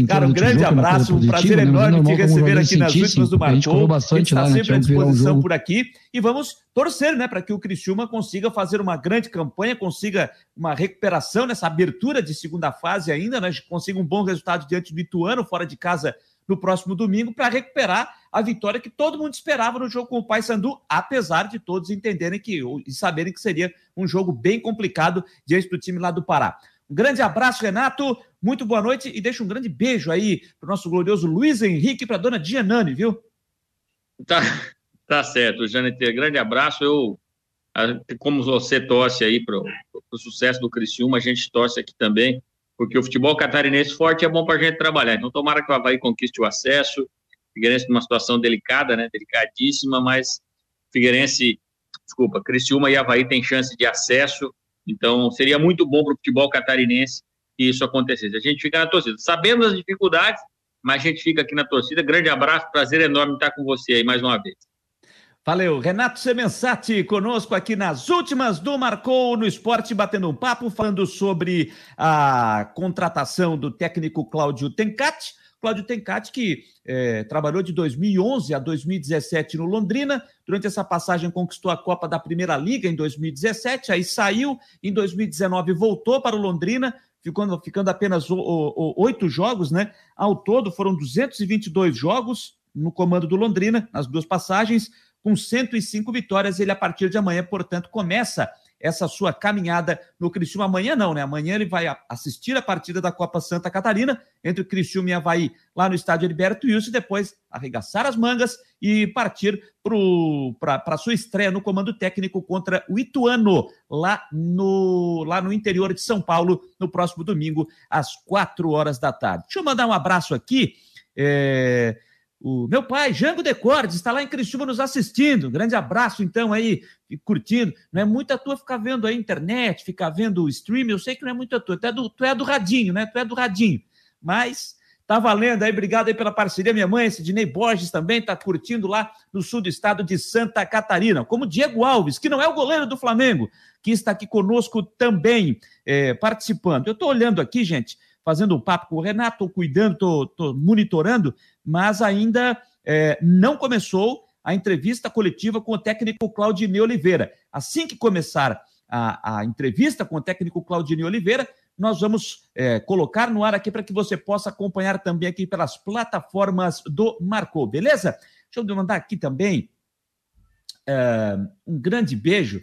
[SPEAKER 1] Cara, um grande abraço, um prazer né? enorme te receber aqui nas últimas do Marcou. A gente está sempre à disposição por aqui e vamos torcer, né, para que o Criciúma consiga fazer uma grande campanha, consiga uma recuperação nessa abertura de segunda fase ainda, né, consiga um bom resultado diante do Ituano fora de casa no próximo domingo para recuperar a vitória que todo mundo esperava no jogo com o Paysandu, apesar de todos entenderem que e saberem que seria um jogo bem complicado diante do time lá do Pará. Um grande abraço, Renato. Muito boa noite e deixa um grande beijo aí para o nosso glorioso Luiz Henrique e para a dona Dianane, viu?
[SPEAKER 3] Tá, tá certo, Janete. Grande abraço. Eu, como você torce aí para o sucesso do Criciúma, a gente torce aqui também porque o futebol catarinense forte é bom para a gente trabalhar. Então, tomara que o Havaí conquiste o acesso. Figueirense numa situação delicada, né? Delicadíssima, mas Figueirense, desculpa, Criciúma e Havaí têm chance de acesso. Então, seria muito bom para o futebol catarinense que isso acontecesse. A gente fica na torcida. Sabemos as dificuldades, mas a gente fica aqui na torcida. Grande abraço, prazer enorme estar com você aí mais uma vez.
[SPEAKER 1] Valeu, Renato Semensati conosco aqui nas últimas do Marcou no Esporte, batendo um papo, falando sobre a contratação do técnico Cláudio Tencati. Cláudio Tencati, que é, trabalhou de 2011 a 2017 no Londrina, durante essa passagem conquistou a Copa da Primeira Liga em 2017, aí saiu, em 2019 voltou para o Londrina, ficando, ficando apenas oito jogos, né? Ao todo foram 222 jogos no comando do Londrina, nas duas passagens, com 105 vitórias. Ele, a partir de amanhã, portanto, começa essa sua caminhada no Criciúma. Amanhã não, né? Amanhã ele vai assistir a partida da Copa Santa Catarina entre o Criciúma e Havaí lá no estádio Heriberto Wilson e depois arregaçar as mangas e partir para a sua estreia no comando técnico contra o Ituano lá no, lá no interior de São Paulo no próximo domingo às quatro horas da tarde. Deixa eu mandar um abraço aqui. É o meu pai, Jango Decordes, está lá em Criciúma nos assistindo. Grande abraço, então, aí, curtindo. Não é muito a tua ficar vendo a internet, ficar vendo o stream. Eu sei que não é muito a tua. Tu é do, tu é do radinho, né? Tu é do radinho. Mas tá valendo aí. Obrigado aí pela parceria. Minha mãe, Sidney Borges, também está curtindo lá no sul do estado de Santa Catarina. Como Diego Alves, que não é o goleiro do Flamengo, que está aqui conosco também é, participando. Eu estou olhando aqui, gente fazendo um papo com o Renato, estou cuidando, estou monitorando, mas ainda é, não começou a entrevista coletiva com o técnico Claudinei Oliveira. Assim que começar a, a entrevista com o técnico Claudinei Oliveira, nós vamos é, colocar no ar aqui para que você possa acompanhar também aqui pelas plataformas do Marcou, beleza? Deixa eu mandar aqui também é, um grande beijo.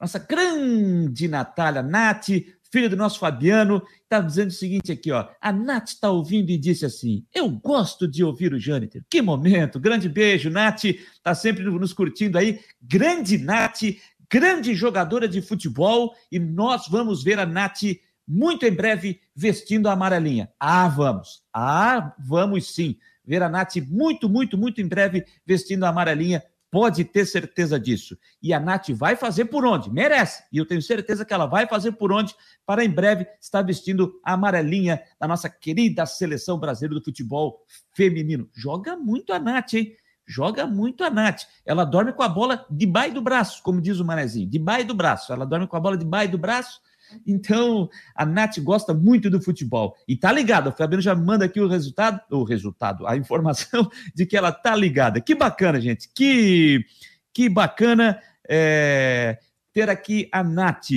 [SPEAKER 1] Nossa grande Natália Nati, filho do nosso Fabiano, está dizendo o seguinte aqui, ó. A Nath está ouvindo e disse assim: Eu gosto de ouvir o Jâniter. Que momento! Grande beijo, Nath. Está sempre nos curtindo aí. Grande Nath, grande jogadora de futebol. E nós vamos ver a Nath muito em breve vestindo a amarelinha. Ah, vamos. Ah, vamos sim. Ver a Nath muito, muito, muito em breve vestindo a amarelinha Pode ter certeza disso. E a Nath vai fazer por onde? Merece. E eu tenho certeza que ela vai fazer por onde para em breve estar vestindo a amarelinha da nossa querida seleção brasileira do futebol feminino. Joga muito a Nath, hein? Joga muito a Nath. Ela dorme com a bola debaixo do braço, como diz o Manezinho. Debaixo do braço. Ela dorme com a bola debaixo do braço então, a Nath gosta muito do futebol. E tá ligada. O Fabiano já manda aqui o resultado, o resultado, a informação (laughs) de que ela tá ligada. Que bacana, gente. Que, que bacana é, ter aqui a Nath.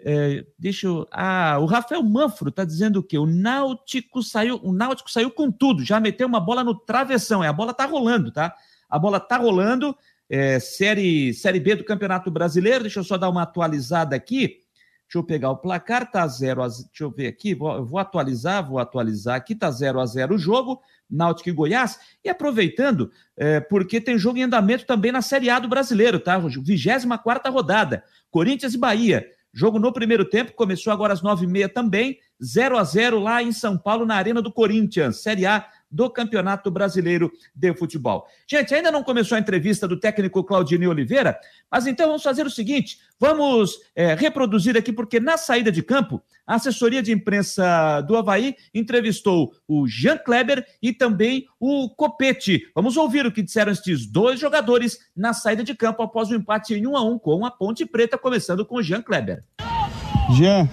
[SPEAKER 1] É, deixa eu. Ah, o Rafael Manfro tá dizendo o quê? O Náutico saiu, o Náutico saiu com tudo, já meteu uma bola no travessão. É, a bola tá rolando, tá? A bola tá rolando. É, série, série B do Campeonato Brasileiro. Deixa eu só dar uma atualizada aqui. Deixa eu pegar o placar, tá 0 a 0. Deixa eu ver aqui, vou, vou atualizar, vou atualizar aqui, tá 0 a 0 o jogo, Náutico e Goiás. E aproveitando, é, porque tem jogo em andamento também na Série A do Brasileiro, tá? 24 rodada, Corinthians e Bahia. Jogo no primeiro tempo, começou agora às 9h30 também, 0 a 0 lá em São Paulo, na Arena do Corinthians, Série A do Campeonato Brasileiro de Futebol. Gente, ainda não começou a entrevista do técnico Claudinei Oliveira, mas então vamos fazer o seguinte: vamos é, reproduzir aqui, porque na saída de campo, a assessoria de imprensa do Havaí entrevistou o Jean Kleber e também o Copete. Vamos ouvir o que disseram estes dois jogadores na saída de campo após o empate em 1 a 1 com a Ponte Preta, começando com o Jean Kleber.
[SPEAKER 4] Jean,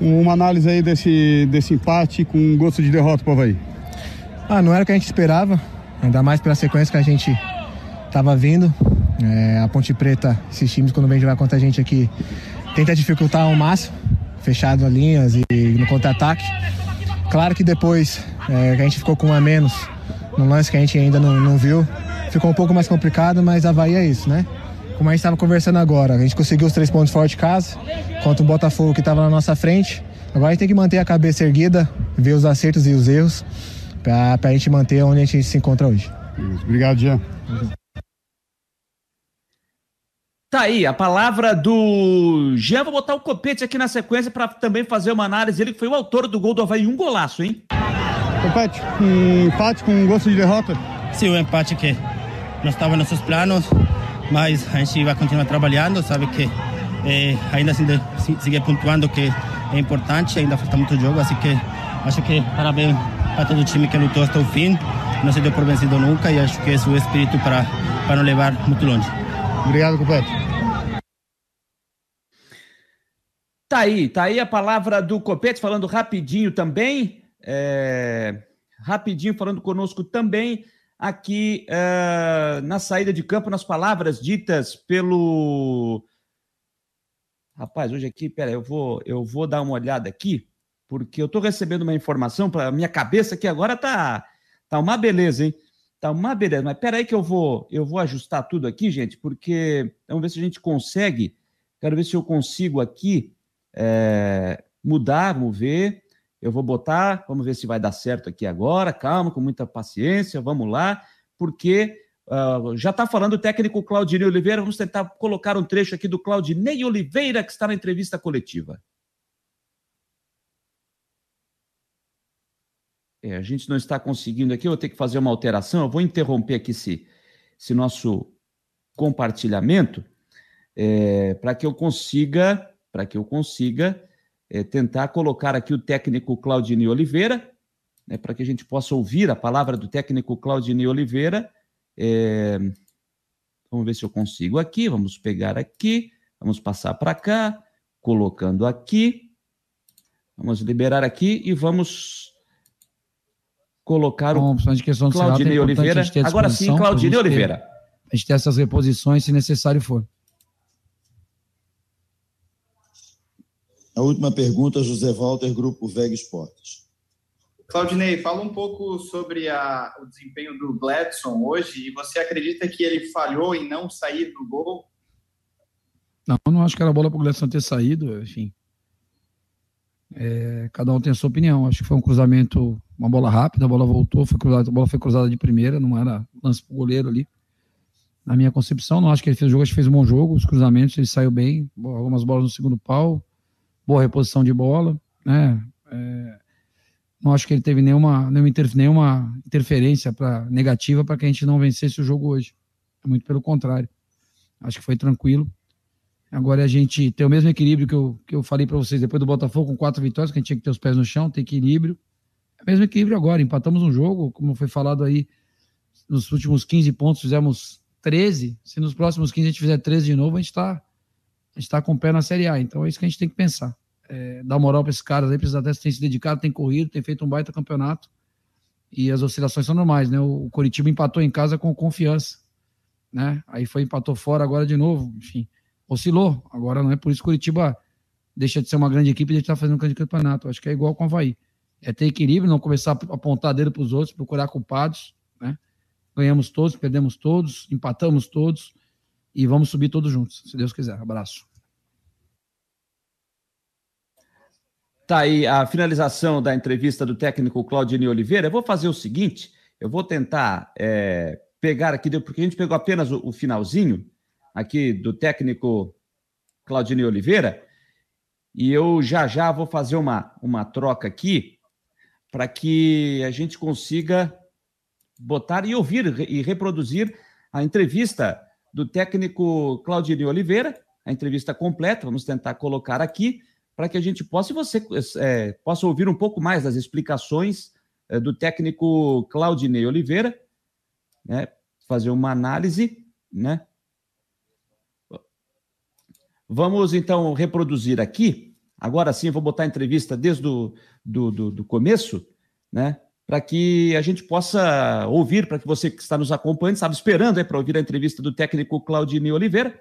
[SPEAKER 4] uma análise aí desse, desse empate com gosto de derrota para o Havaí.
[SPEAKER 5] Ah, não era o que a gente esperava, ainda mais pela sequência que a gente estava vindo. É, a Ponte Preta, esses times, quando vem jogar contra a gente aqui, tenta dificultar ao máximo, fechado as linhas e no contra-ataque. Claro que depois é, que a gente ficou com um a menos, no lance que a gente ainda não, não viu, ficou um pouco mais complicado, mas a Havaí é isso, né? Como a gente estava conversando agora, a gente conseguiu os três pontos fora de casa, contra o Botafogo que estava na nossa frente. Agora a gente tem que manter a cabeça erguida, ver os acertos e os erros para a gente manter onde a gente se encontra hoje.
[SPEAKER 4] Obrigado, Jean.
[SPEAKER 1] Tá aí a palavra do Jean. Vou botar o copete aqui na sequência para também fazer uma análise. Ele foi o autor do gol do Havaí, um golaço, hein?
[SPEAKER 4] Copete, um empate com gosto de derrota?
[SPEAKER 6] Sim, um empate que não estava nos nossos planos, mas a gente vai continuar trabalhando. Sabe que eh, ainda assim, seguir pontuando que é importante, ainda falta muito jogo, assim que acho que parabéns a todo o time que lutou até o fim. Não se deu por vencido nunca e acho que esse é o espírito para, para não levar muito longe.
[SPEAKER 4] Obrigado, Copete.
[SPEAKER 1] Tá aí, tá aí a palavra do Copete falando rapidinho também. É, rapidinho falando conosco também aqui uh, na saída de campo, nas palavras ditas pelo. Rapaz, hoje aqui, pera, eu vou, eu vou dar uma olhada aqui, porque eu estou recebendo uma informação para minha cabeça que agora tá, tá uma beleza, hein? Tá uma beleza. Mas pera aí que eu vou, eu vou ajustar tudo aqui, gente, porque vamos ver se a gente consegue. Quero ver se eu consigo aqui é, mudar, vamos ver. Eu vou botar, vamos ver se vai dar certo aqui agora. Calma, com muita paciência, vamos lá, porque uh, já está falando o técnico Claudinei Oliveira. Vamos tentar colocar um trecho aqui do Claudinei Oliveira, que está na entrevista coletiva. É, a gente não está conseguindo aqui, eu vou ter que fazer uma alteração. Eu vou interromper aqui esse, esse nosso compartilhamento é, para que eu consiga, para que eu consiga é, tentar colocar aqui o técnico Claudinei Oliveira, né, para que a gente possa ouvir a palavra do técnico Claudinei Oliveira. É, vamos ver se eu consigo aqui. Vamos pegar aqui, vamos passar para cá, colocando aqui. Vamos liberar aqui e vamos colocar
[SPEAKER 7] Bom, o
[SPEAKER 1] de questão Claudinei Oliveira. Agora sim, Claudinei Oliveira.
[SPEAKER 7] A gente tem essas reposições se necessário for.
[SPEAKER 8] A última pergunta, José Walter, Grupo Veg Esportes.
[SPEAKER 9] Claudinei, fala um pouco sobre a, o desempenho do Gladson hoje e você acredita que ele falhou em não sair do gol?
[SPEAKER 7] Não, eu não acho que era bola para o Gladson ter saído, enfim. É, cada um tem a sua opinião. Acho que foi um cruzamento, uma bola rápida, a bola voltou, foi cruzada, a bola foi cruzada de primeira, não era lance para o goleiro ali. Na minha concepção, não acho que ele fez o jogo, acho que fez um bom jogo, os cruzamentos, ele saiu bem, algumas bolas no segundo pau, boa reposição de bola, né? É, não acho que ele teve nenhuma, nenhuma, inter, nenhuma interferência pra, negativa para que a gente não vencesse o jogo hoje. Muito pelo contrário. Acho que foi tranquilo. Agora a gente tem o mesmo equilíbrio que eu, que eu falei para vocês depois do Botafogo com quatro vitórias, que a gente tinha que ter os pés no chão, ter equilíbrio. Mesmo equilíbrio agora. Empatamos um jogo, como foi falado aí, nos últimos 15 pontos fizemos 13. Se nos próximos 15 a gente fizer 13 de novo, a gente está a gente está com o pé na Série A. Então é isso que a gente tem que pensar. É, dar moral para esses caras aí, precisa até se dedicado, tem corrido, tem feito um baita campeonato. E as oscilações são normais, né? O, Curitiba empatou em casa com confiança, né? Aí foi empatou fora agora de novo, enfim, oscilou. Agora não é por isso que o Curitiba deixa de ser uma grande equipe e de estar fazendo um grande campeonato. Acho que é igual com o Havaí. É ter equilíbrio, não começar a apontar dedo para os outros, procurar culpados, né? Ganhamos todos, perdemos todos, empatamos todos e vamos subir todos juntos, se Deus quiser. Abraço.
[SPEAKER 1] Tá aí a finalização da entrevista do técnico Claudinei Oliveira. Eu vou fazer o seguinte: eu vou tentar é, pegar aqui, porque a gente pegou apenas o, o finalzinho aqui do técnico Claudinei Oliveira, e eu já já vou fazer uma, uma troca aqui para que a gente consiga botar e ouvir e reproduzir a entrevista do técnico Claudinei Oliveira, a entrevista completa, vamos tentar colocar aqui, para que a gente possa, você é, possa ouvir um pouco mais das explicações é, do técnico Claudinei Oliveira, né, fazer uma análise, né? Vamos então reproduzir aqui. Agora sim, vou botar a entrevista desde o do, do, do começo, né? para que a gente possa ouvir, para que você que está nos acompanhando, estava esperando é, para ouvir a entrevista do técnico Claudinei Oliveira.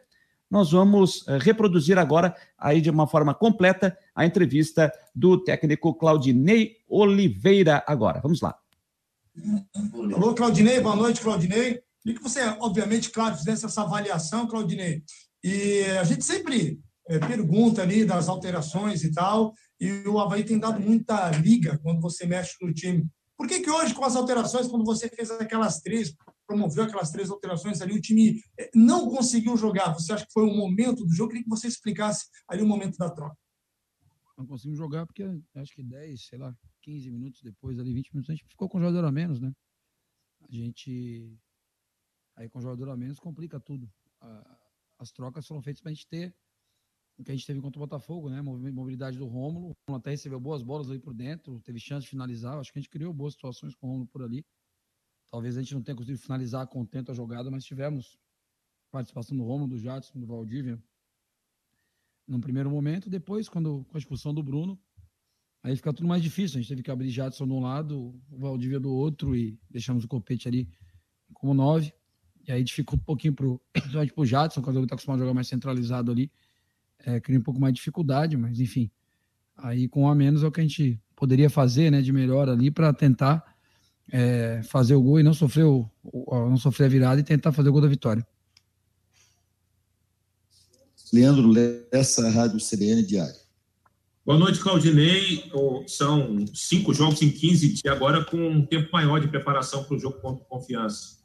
[SPEAKER 1] Nós vamos eh, reproduzir agora, aí de uma forma completa, a entrevista do técnico Claudinei Oliveira agora. Vamos lá.
[SPEAKER 10] Alô, Claudinei, boa noite, Claudinei. E que você, obviamente, claro, fizesse essa avaliação, Claudinei. E a gente sempre é, pergunta ali das alterações e tal, e o Havaí tem dado muita liga quando você mexe no time. Por que, que hoje, com as alterações, quando você fez aquelas três, promoveu aquelas três alterações ali, o time eh, não conseguiu jogar? Você acha que foi o momento do jogo? Queria que você explicasse ali o momento da troca.
[SPEAKER 7] Não conseguimos jogar porque acho que 10, sei lá, 15 minutos depois, ali 20 minutos, a gente ficou com jogador a menos, né? A gente. Aí com jogador a menos complica tudo. As trocas foram feitas para a gente ter que a gente teve contra o Botafogo, né? Mobilidade do Rômulo. O Rômulo até recebeu boas bolas ali por dentro, teve chance de finalizar. Acho que a gente criou boas situações com o Rômulo por ali. Talvez a gente não tenha conseguido finalizar contento a jogada, mas tivemos participação do Romulo, do Jadson, do Valdívia, num primeiro momento. Depois, quando, com a expulsão do Bruno, aí fica tudo mais difícil. A gente teve que abrir Jadson de um lado, o Valdívia do outro e deixamos o Copete ali como nove. E aí dificulta um pouquinho pro, (coughs) pro Jadson, quando ele está acostumado a jogar mais centralizado ali. É, cria um pouco mais de dificuldade, mas enfim. Aí com um a menos é o que a gente poderia fazer né, de melhor ali para tentar é, fazer o gol e não sofrer, o, não sofrer a virada e tentar fazer o gol da vitória.
[SPEAKER 8] Leandro Lessa, Rádio CBN Diário.
[SPEAKER 11] Boa noite, Claudinei. São cinco jogos em 15 dias, agora com um tempo maior de preparação para o jogo contra confiança.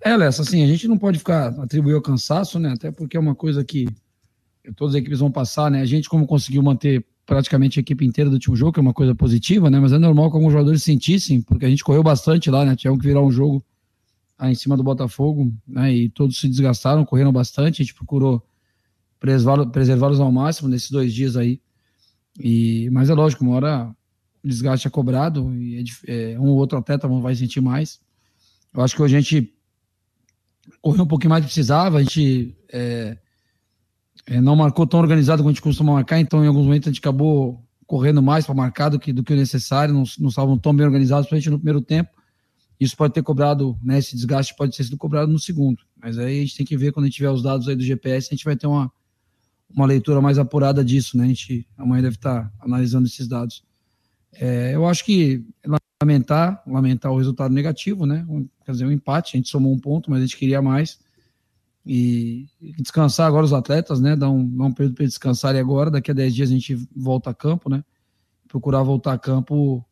[SPEAKER 7] É, Lessa, assim, a gente não pode ficar atribuir ao cansaço, né? Até porque é uma coisa que todas as equipes vão passar, né? A gente, como conseguiu manter praticamente a equipe inteira do último jogo, que é uma coisa positiva, né? Mas é normal que alguns jogadores sentissem, porque a gente correu bastante lá, né? Tivemos que virar um jogo aí em cima do Botafogo, né? E todos se desgastaram, correram bastante. A gente procurou preservá-los ao máximo nesses dois dias aí. E, mas é lógico, uma hora o desgaste é cobrado e é, é, um ou outro atleta vai sentir mais. Eu acho que a gente correu um pouquinho mais do que precisava, a gente é, é, não marcou tão organizado como a gente costuma marcar, então em alguns momentos a gente acabou correndo mais para marcar do que, do que o necessário, não, não estavam tão bem organizados, principalmente no primeiro tempo. Isso pode ter cobrado, né, esse desgaste pode ter sido cobrado no segundo. Mas aí a gente tem que ver quando a gente tiver os dados aí do GPS, a gente vai ter uma, uma leitura mais apurada disso, né? A gente amanhã deve estar analisando esses dados. É, eu acho que lamentar, lamentar o resultado negativo, né? Quer dizer, um empate, a gente somou um ponto, mas a gente queria mais e descansar agora os atletas, né? Dar um, dar um período para descansarem agora. Daqui a 10 dias a gente volta a campo, né? Procurar voltar a campo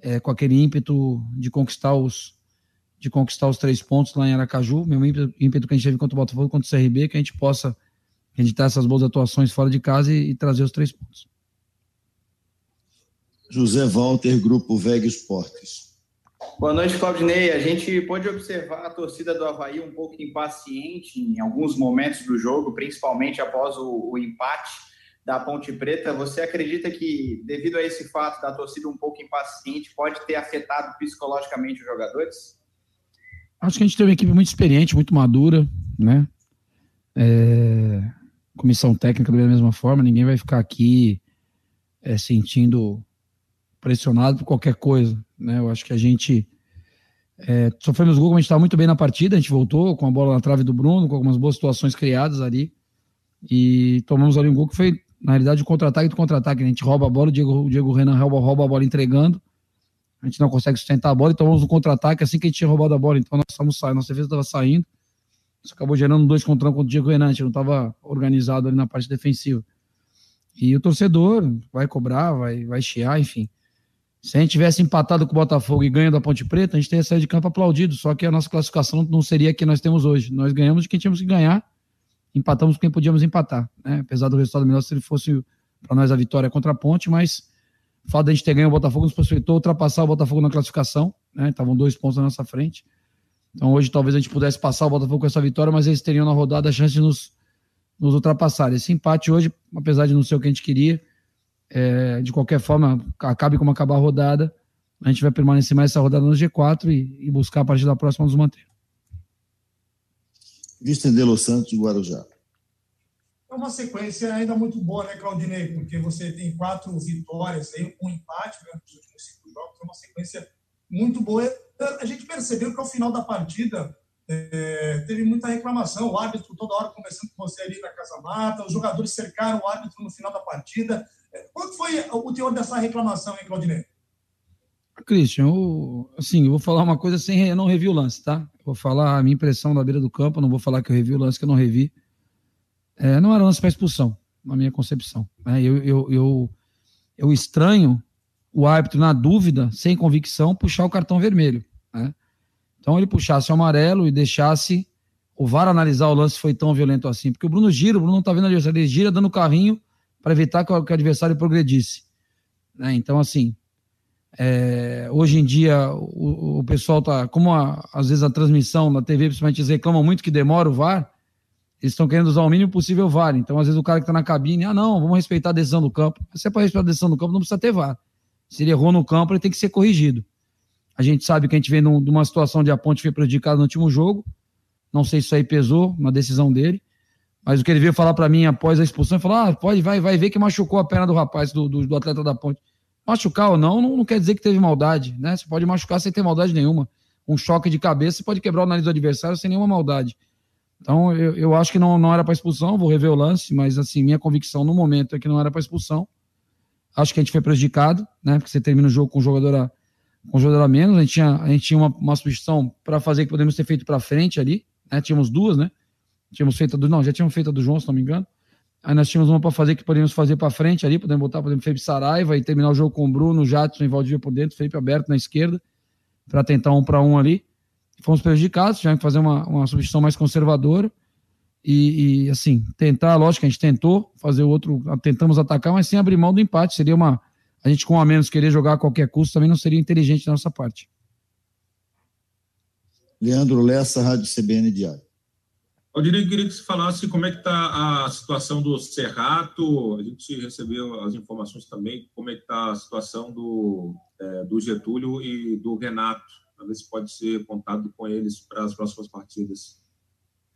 [SPEAKER 7] é, com aquele ímpeto de conquistar os de conquistar os três pontos lá em Aracaju, mesmo ímpeto, ímpeto que a gente teve contra o Botafogo, contra o CRB, que a gente possa acreditar essas boas atuações fora de casa e, e trazer os três pontos.
[SPEAKER 8] José Walter, Grupo Veg Esportes.
[SPEAKER 9] Boa noite, Claudinei. A gente pode observar a torcida do Havaí um pouco impaciente em alguns momentos do jogo, principalmente após o, o, empate da Ponte Preta. Você acredita que, devido a esse fato da torcida um pouco impaciente, pode ter afetado psicologicamente os jogadores?
[SPEAKER 7] Acho que a gente tem uma equipe muito experiente, muito madura, né? É... Comissão técnica da mesma forma, ninguém vai ficar aqui é, sentindo pressionado por qualquer coisa, né? Eu acho que a gente é, sofremos gol, a gente estava muito bem na partida, a gente voltou com a bola na trave do Bruno, com algumas boas situações criadas ali, e tomamos ali um gol que foi, na realidade, o contra-ataque do contra-ataque, né? a gente rouba a bola, o Diego, o Diego Renan rouba, rouba a bola entregando, a gente não consegue sustentar a bola e tomamos um contra-ataque assim que a gente tinha roubado a bola, então nós estamos saindo, nossa defesa estava saindo, isso acabou gerando dois contra um contra o Diego Renan, a gente não estava organizado ali na parte defensiva. E o torcedor vai cobrar, vai, vai chiar, enfim. Se a gente tivesse empatado com o Botafogo e ganho da Ponte Preta, a gente teria saído de campo aplaudido, só que a nossa classificação não seria a que nós temos hoje. Nós ganhamos de quem tínhamos que ganhar, empatamos com quem podíamos empatar. Né? Apesar do resultado melhor se ele fosse para nós a vitória contra a Ponte, mas o fato de a gente ter ganho o Botafogo nos possibilitou ultrapassar o Botafogo na classificação, né? estavam dois pontos na nossa frente. Então hoje talvez a gente pudesse passar o Botafogo com essa vitória, mas eles teriam na rodada a chance de nos, nos ultrapassar. Esse empate hoje, apesar de não ser o que a gente queria, é, de qualquer forma, acabe como acabar a rodada, a gente vai permanecer mais essa rodada no G4 e, e buscar a partir da próxima nos manter.
[SPEAKER 8] Vicente Santos, Guarujá.
[SPEAKER 10] É uma sequência ainda muito boa, né, Claudinei? Porque você tem quatro vitórias, aí, um empate né, nos últimos cinco jogos, é uma sequência muito boa. A gente percebeu que ao final da partida é, teve muita reclamação, o árbitro toda hora conversando com você ali na Casa Mata, os jogadores cercaram o árbitro no final da partida. Qual foi o teor dessa reclamação, hein, Claudinei?
[SPEAKER 7] Christian, eu, assim, eu vou falar uma coisa sem. Eu não revi o lance, tá? Eu vou falar a minha impressão da beira do campo, não vou falar que eu revi o lance que eu não revi. É, não era lance para expulsão, na minha concepção. Né? Eu, eu, eu, eu estranho o árbitro, na dúvida, sem convicção, puxar o cartão vermelho. Então ele puxasse o amarelo e deixasse o VAR analisar o lance foi tão violento assim. Porque o Bruno gira, o Bruno não tá vendo a adversário, ele gira dando carrinho para evitar que o, que o, adversário progredisse. Né? Então, assim, é, hoje em dia o, o pessoal tá, como a, às vezes a transmissão na TV, principalmente, eles reclamam muito que demora o VAR, eles estão querendo usar o mínimo possível o VAR. Então, às vezes o cara que está na cabine, ah, não, vamos respeitar a decisão do campo. Se é para respeitar a decisão do campo, não precisa ter VAR. Se ele errou no campo, ele tem que ser corrigido. A gente sabe que a gente vem numa situação de a ponte foi prejudicada no último jogo, Não sei se isso aí pesou na decisão dele. Mas o que ele veio falar para mim após a expulsão, ele falou: ah, pode, vai, vai ver que machucou a perna do rapaz, do, do, do atleta da ponte. Machucar ou não, não, não, quer dizer que teve maldade, né? Você pode machucar sem ter maldade nenhuma. Um choque de cabeça, você pode quebrar o nariz do adversário sem nenhuma maldade. Então, eu, eu acho que não, não era para expulsão, vou rever o lance, mas assim, minha convicção no momento é que não era para expulsão. Acho que a gente foi prejudicado, né? Porque você termina o jogo com o jogador a, o jogador a menos. A gente tinha, a gente tinha uma, uma substituição para fazer que podemos ter feito para frente ali, né? Tínhamos duas, né? Tínhamos feito a do. Não, já tínhamos feito a do João, se não me engano. Aí nós tínhamos uma para fazer que podíamos fazer para frente ali, podemos botar, podemos Felipe Saraiva e terminar o jogo com o Bruno, Jadson e Valdivia por dentro, Felipe aberto na esquerda, para tentar um para um ali. Fomos prejudicados, tivemos que fazer uma, uma substituição mais conservadora. E, e, assim, tentar, lógico a gente tentou fazer o outro, tentamos atacar, mas sem abrir mão do empate. Seria uma. A gente com a menos querer jogar a qualquer custo também não seria inteligente da nossa parte.
[SPEAKER 8] Leandro Lessa, Rádio CBN Diário.
[SPEAKER 11] Aldirei, queria que você falasse como é que está a situação do Serrato. A gente recebeu as informações também, como é que está a situação do, é, do Getúlio e do Renato, para ver se pode ser contado com eles para as próximas partidas.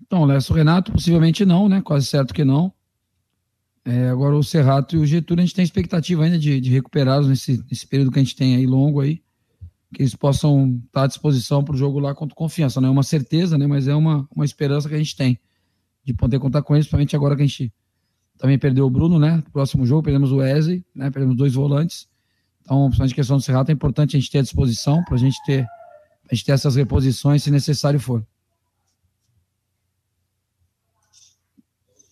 [SPEAKER 7] Então, Lécio Renato, possivelmente não, né? Quase certo que não. É, agora o Serrato e o Getúlio, a gente tem expectativa ainda de, de recuperá-los nesse, nesse período que a gente tem aí longo aí que eles possam estar à disposição para o jogo lá contra confiança. Não é uma certeza, né? Mas é uma, uma esperança que a gente tem de poder contar com eles, principalmente agora que a gente também perdeu o Bruno, né? Próximo jogo, perdemos o Wesley, né? Perdemos dois volantes. Então, principalmente a questão do Serrato, é importante a gente ter à disposição para a gente ter essas reposições se necessário for.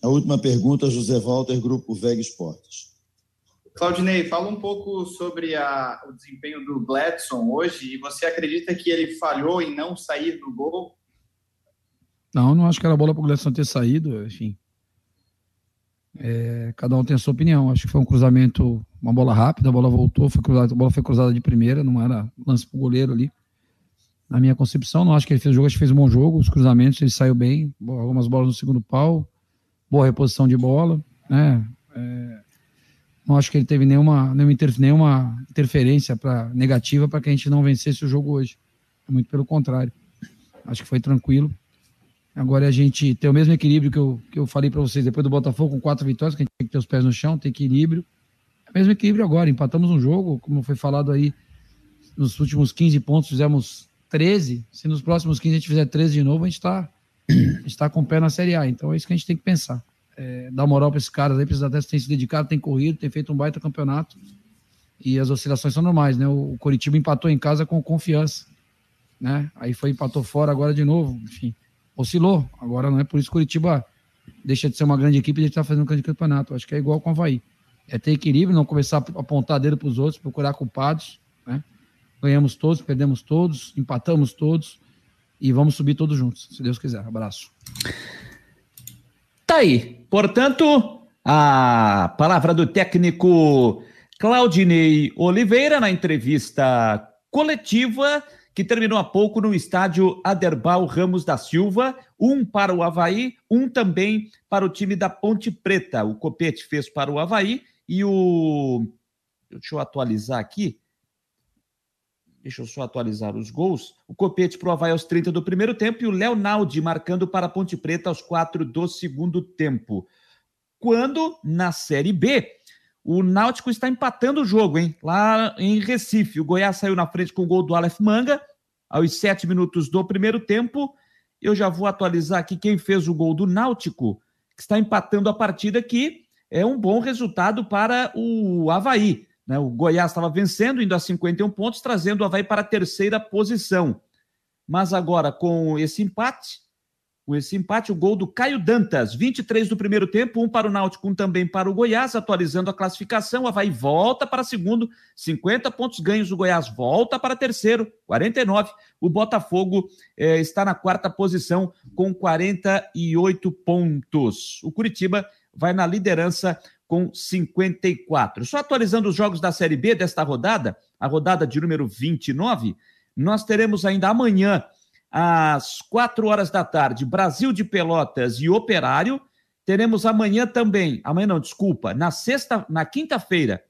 [SPEAKER 8] A última pergunta, José Walter, Grupo Veg Esportes.
[SPEAKER 9] Claudinei, fala um pouco sobre a, o desempenho do Gladson hoje e você acredita que ele falhou em não sair do gol?
[SPEAKER 7] Não, não acho que era bola para o Gladson ter saído, enfim. É, cada um tem a sua opinião. Acho que foi um cruzamento, uma bola rápida, a bola voltou, foi cruzada, a bola foi cruzada de primeira, não era lance para o goleiro ali. Na minha concepção, não acho que ele fez o jogo, acho que fez um bom jogo, os cruzamentos, ele saiu bem, algumas bolas no segundo pau, boa reposição de bola, né? É, não acho que ele teve nenhuma, nenhuma, inter, nenhuma interferência pra, negativa para que a gente não vencesse o jogo hoje. Muito pelo contrário. Acho que foi tranquilo. Agora a gente tem o mesmo equilíbrio que eu, que eu falei para vocês depois do Botafogo com quatro vitórias, que a gente tem que ter os pés no chão, tem equilíbrio. É o mesmo equilíbrio agora. Empatamos um jogo, como foi falado aí, nos últimos 15 pontos fizemos 13. Se nos próximos 15 a gente fizer 13 de novo, a gente está tá com o pé na Série A. Então é isso que a gente tem que pensar é, dar moral para esses caras aí, precisa até ter se dedicado, tem corrido, tem feito um baita campeonato. E as oscilações são normais, né? O, Coritiba empatou em casa com confiança, né? Aí foi empatou fora agora de novo, enfim. Oscilou. Agora não é por isso que o Curitiba deixa de ser uma grande equipe e estar fazendo um grande campeonato. Acho que é igual com o Havaí. É ter equilíbrio, não começar a apontar dedo para os outros, procurar culpados, né? Ganhamos todos, perdemos todos, empatamos todos e vamos subir todos juntos, se Deus quiser. Abraço.
[SPEAKER 1] Tá aí. Portanto, a palavra do técnico Claudinei Oliveira na entrevista coletiva que terminou há pouco no estádio Aderbal Ramos da Silva, um para o Havaí, um também para o time da Ponte Preta. O Copete fez para o Havaí e o. Deixa eu atualizar aqui. Deixa eu só atualizar os gols. O Copete para o Havaí aos 30 do primeiro tempo e o Léo Naldi marcando para a Ponte Preta aos 4 do segundo tempo. Quando, na Série B, o Náutico está empatando o jogo, hein? Lá em Recife. O Goiás saiu na frente com o gol do Aleph Manga, aos 7 minutos do primeiro tempo. Eu já vou atualizar aqui quem fez o gol do Náutico, que está empatando a partida aqui. É um bom resultado para o Havaí. Né? O Goiás estava vencendo, indo a 51 pontos, trazendo o Havaí para a terceira posição. Mas agora, com esse empate, com esse empate, o gol do Caio Dantas, 23 do primeiro tempo, um para o Náutico, um também para o Goiás, atualizando a classificação. O Havaí volta para segundo, 50 pontos ganhos. O Goiás volta para terceiro, 49. O Botafogo eh, está na quarta posição com 48 pontos. O Curitiba vai na liderança com 54. Só atualizando os jogos da Série B desta rodada, a rodada de número 29, nós teremos ainda amanhã, às 4 horas da tarde, Brasil de Pelotas e Operário. Teremos amanhã também, amanhã não, desculpa, na sexta, na quinta-feira,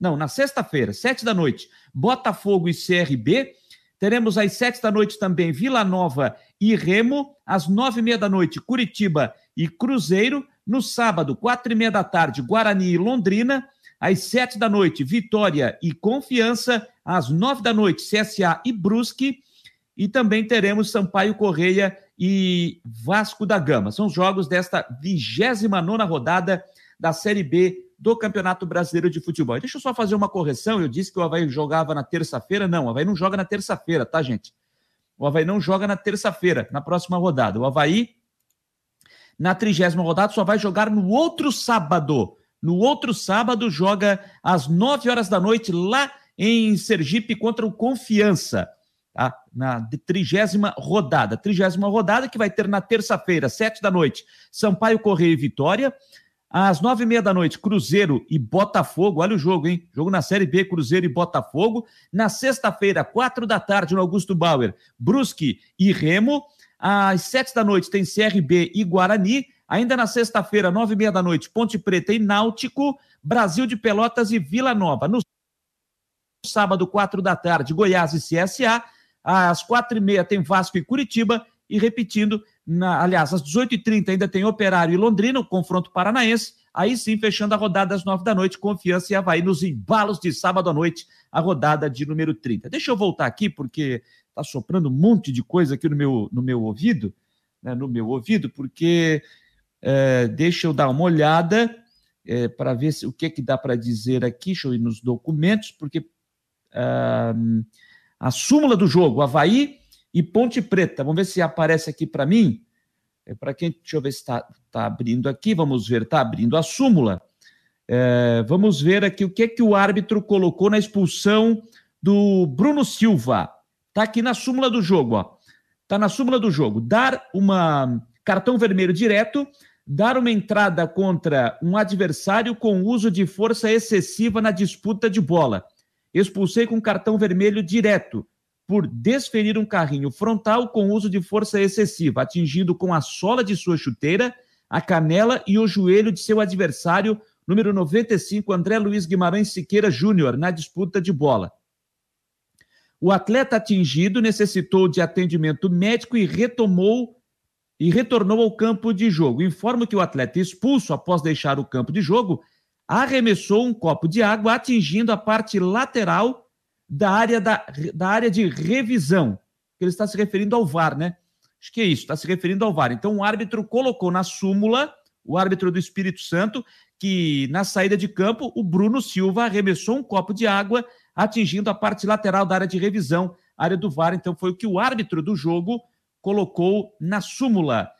[SPEAKER 1] não, na sexta-feira, sete da noite, Botafogo e CRB. Teremos às sete da noite também Vila Nova e Remo. Às nove e meia da noite, Curitiba e Cruzeiro. No sábado, quatro e meia da tarde, Guarani e Londrina. Às sete da noite, Vitória e Confiança. Às nove da noite, CSA e Brusque. E também teremos Sampaio Correia e Vasco da Gama. São os jogos desta 29 rodada da Série B do Campeonato Brasileiro de Futebol. Deixa eu só fazer uma correção. Eu disse que o Havaí jogava na terça-feira. Não, o Havaí não joga na terça-feira, tá, gente? O Havaí não joga na terça-feira, na próxima rodada. O Havaí, na trigésima rodada, só vai jogar no outro sábado. No outro sábado, joga às nove horas da noite lá em Sergipe contra o Confiança tá? na trigésima rodada. Trigésima rodada que vai ter na terça-feira, sete da noite, Sampaio Correia e Vitória. Às nove e meia da noite, Cruzeiro e Botafogo. Olha o jogo, hein? Jogo na Série B, Cruzeiro e Botafogo. Na sexta-feira, quatro da tarde, no Augusto Bauer, Brusque e Remo. Às sete da noite, tem CRB e Guarani. Ainda na sexta-feira, nove e meia da noite, Ponte Preta e Náutico. Brasil de Pelotas e Vila Nova. No sábado, quatro da tarde, Goiás e CSA. Às quatro e meia tem Vasco e Curitiba. E repetindo, na, aliás, às 18h30 ainda tem Operário e Londrina, o confronto paranaense. Aí sim, fechando a rodada às nove da noite, Confiança e Havaí nos embalos de sábado à noite, a rodada de número 30. Deixa eu voltar aqui, porque está soprando um monte de coisa aqui no meu, no meu ouvido, né, no meu ouvido, porque é, deixa eu dar uma olhada é, para ver se, o que, que dá para dizer aqui, deixa eu ir nos documentos, porque ah, a súmula do jogo, Havaí e Ponte Preta. Vamos ver se aparece aqui para mim. É para quem, deixa eu ver se está tá abrindo aqui. Vamos ver, está abrindo a súmula. É, vamos ver aqui o que é que o árbitro colocou na expulsão do Bruno Silva. Está aqui na súmula do jogo, ó. Está na súmula do jogo. Dar uma cartão vermelho direto, dar uma entrada contra um adversário com uso de força excessiva na disputa de bola. Expulsei com cartão vermelho direto por desferir um carrinho frontal com uso de força excessiva, atingindo com a sola de sua chuteira a canela e o joelho de seu adversário, número 95, André Luiz Guimarães Siqueira Júnior, na disputa de bola. O atleta atingido necessitou de atendimento médico e retomou e retornou ao campo de jogo. Informo que o atleta expulso após deixar o campo de jogo arremessou um copo de água atingindo a parte lateral da área, da, da área de revisão, ele está se referindo ao VAR, né? Acho que é isso, está se referindo ao VAR. Então, o árbitro colocou na súmula, o árbitro do Espírito Santo, que na saída de campo, o Bruno Silva arremessou um copo de água, atingindo a parte lateral da área de revisão, área do VAR. Então, foi o que o árbitro do jogo colocou na súmula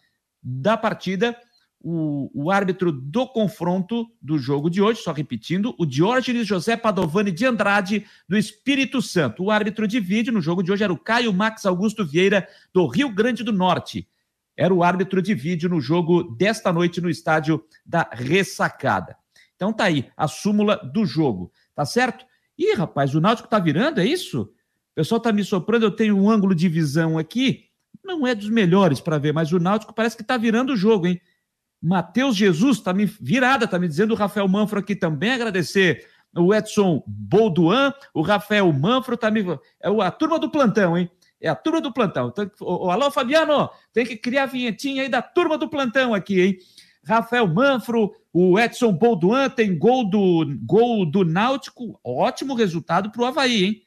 [SPEAKER 1] da partida o, o, árbitro do confronto do jogo de hoje, só repetindo, o Diógenes José Padovani de Andrade, do Espírito Santo. O árbitro de vídeo no jogo de hoje era o Caio Max Augusto Vieira, do Rio Grande do Norte. Era o árbitro de vídeo no jogo desta noite no estádio da Ressacada. Então tá aí, a súmula do jogo, tá certo? Ih, rapaz, o Náutico tá virando, é isso? O pessoal tá me soprando, eu tenho um ângulo de visão aqui, não é dos melhores para ver, mas o Náutico parece que tá virando o jogo, hein? Matheus Jesus está me virada, está me dizendo o Rafael Manfro aqui também agradecer. O Edson Bolduan, o Rafael Manfro está me. É a turma do plantão, hein? É a turma do plantão. Então, alô, Fabiano, tem que criar a vinhetinha aí da turma do plantão aqui, hein? Rafael Manfro, o Edson Bolduan tem gol do, gol do Náutico. Ótimo resultado para o Havaí, hein?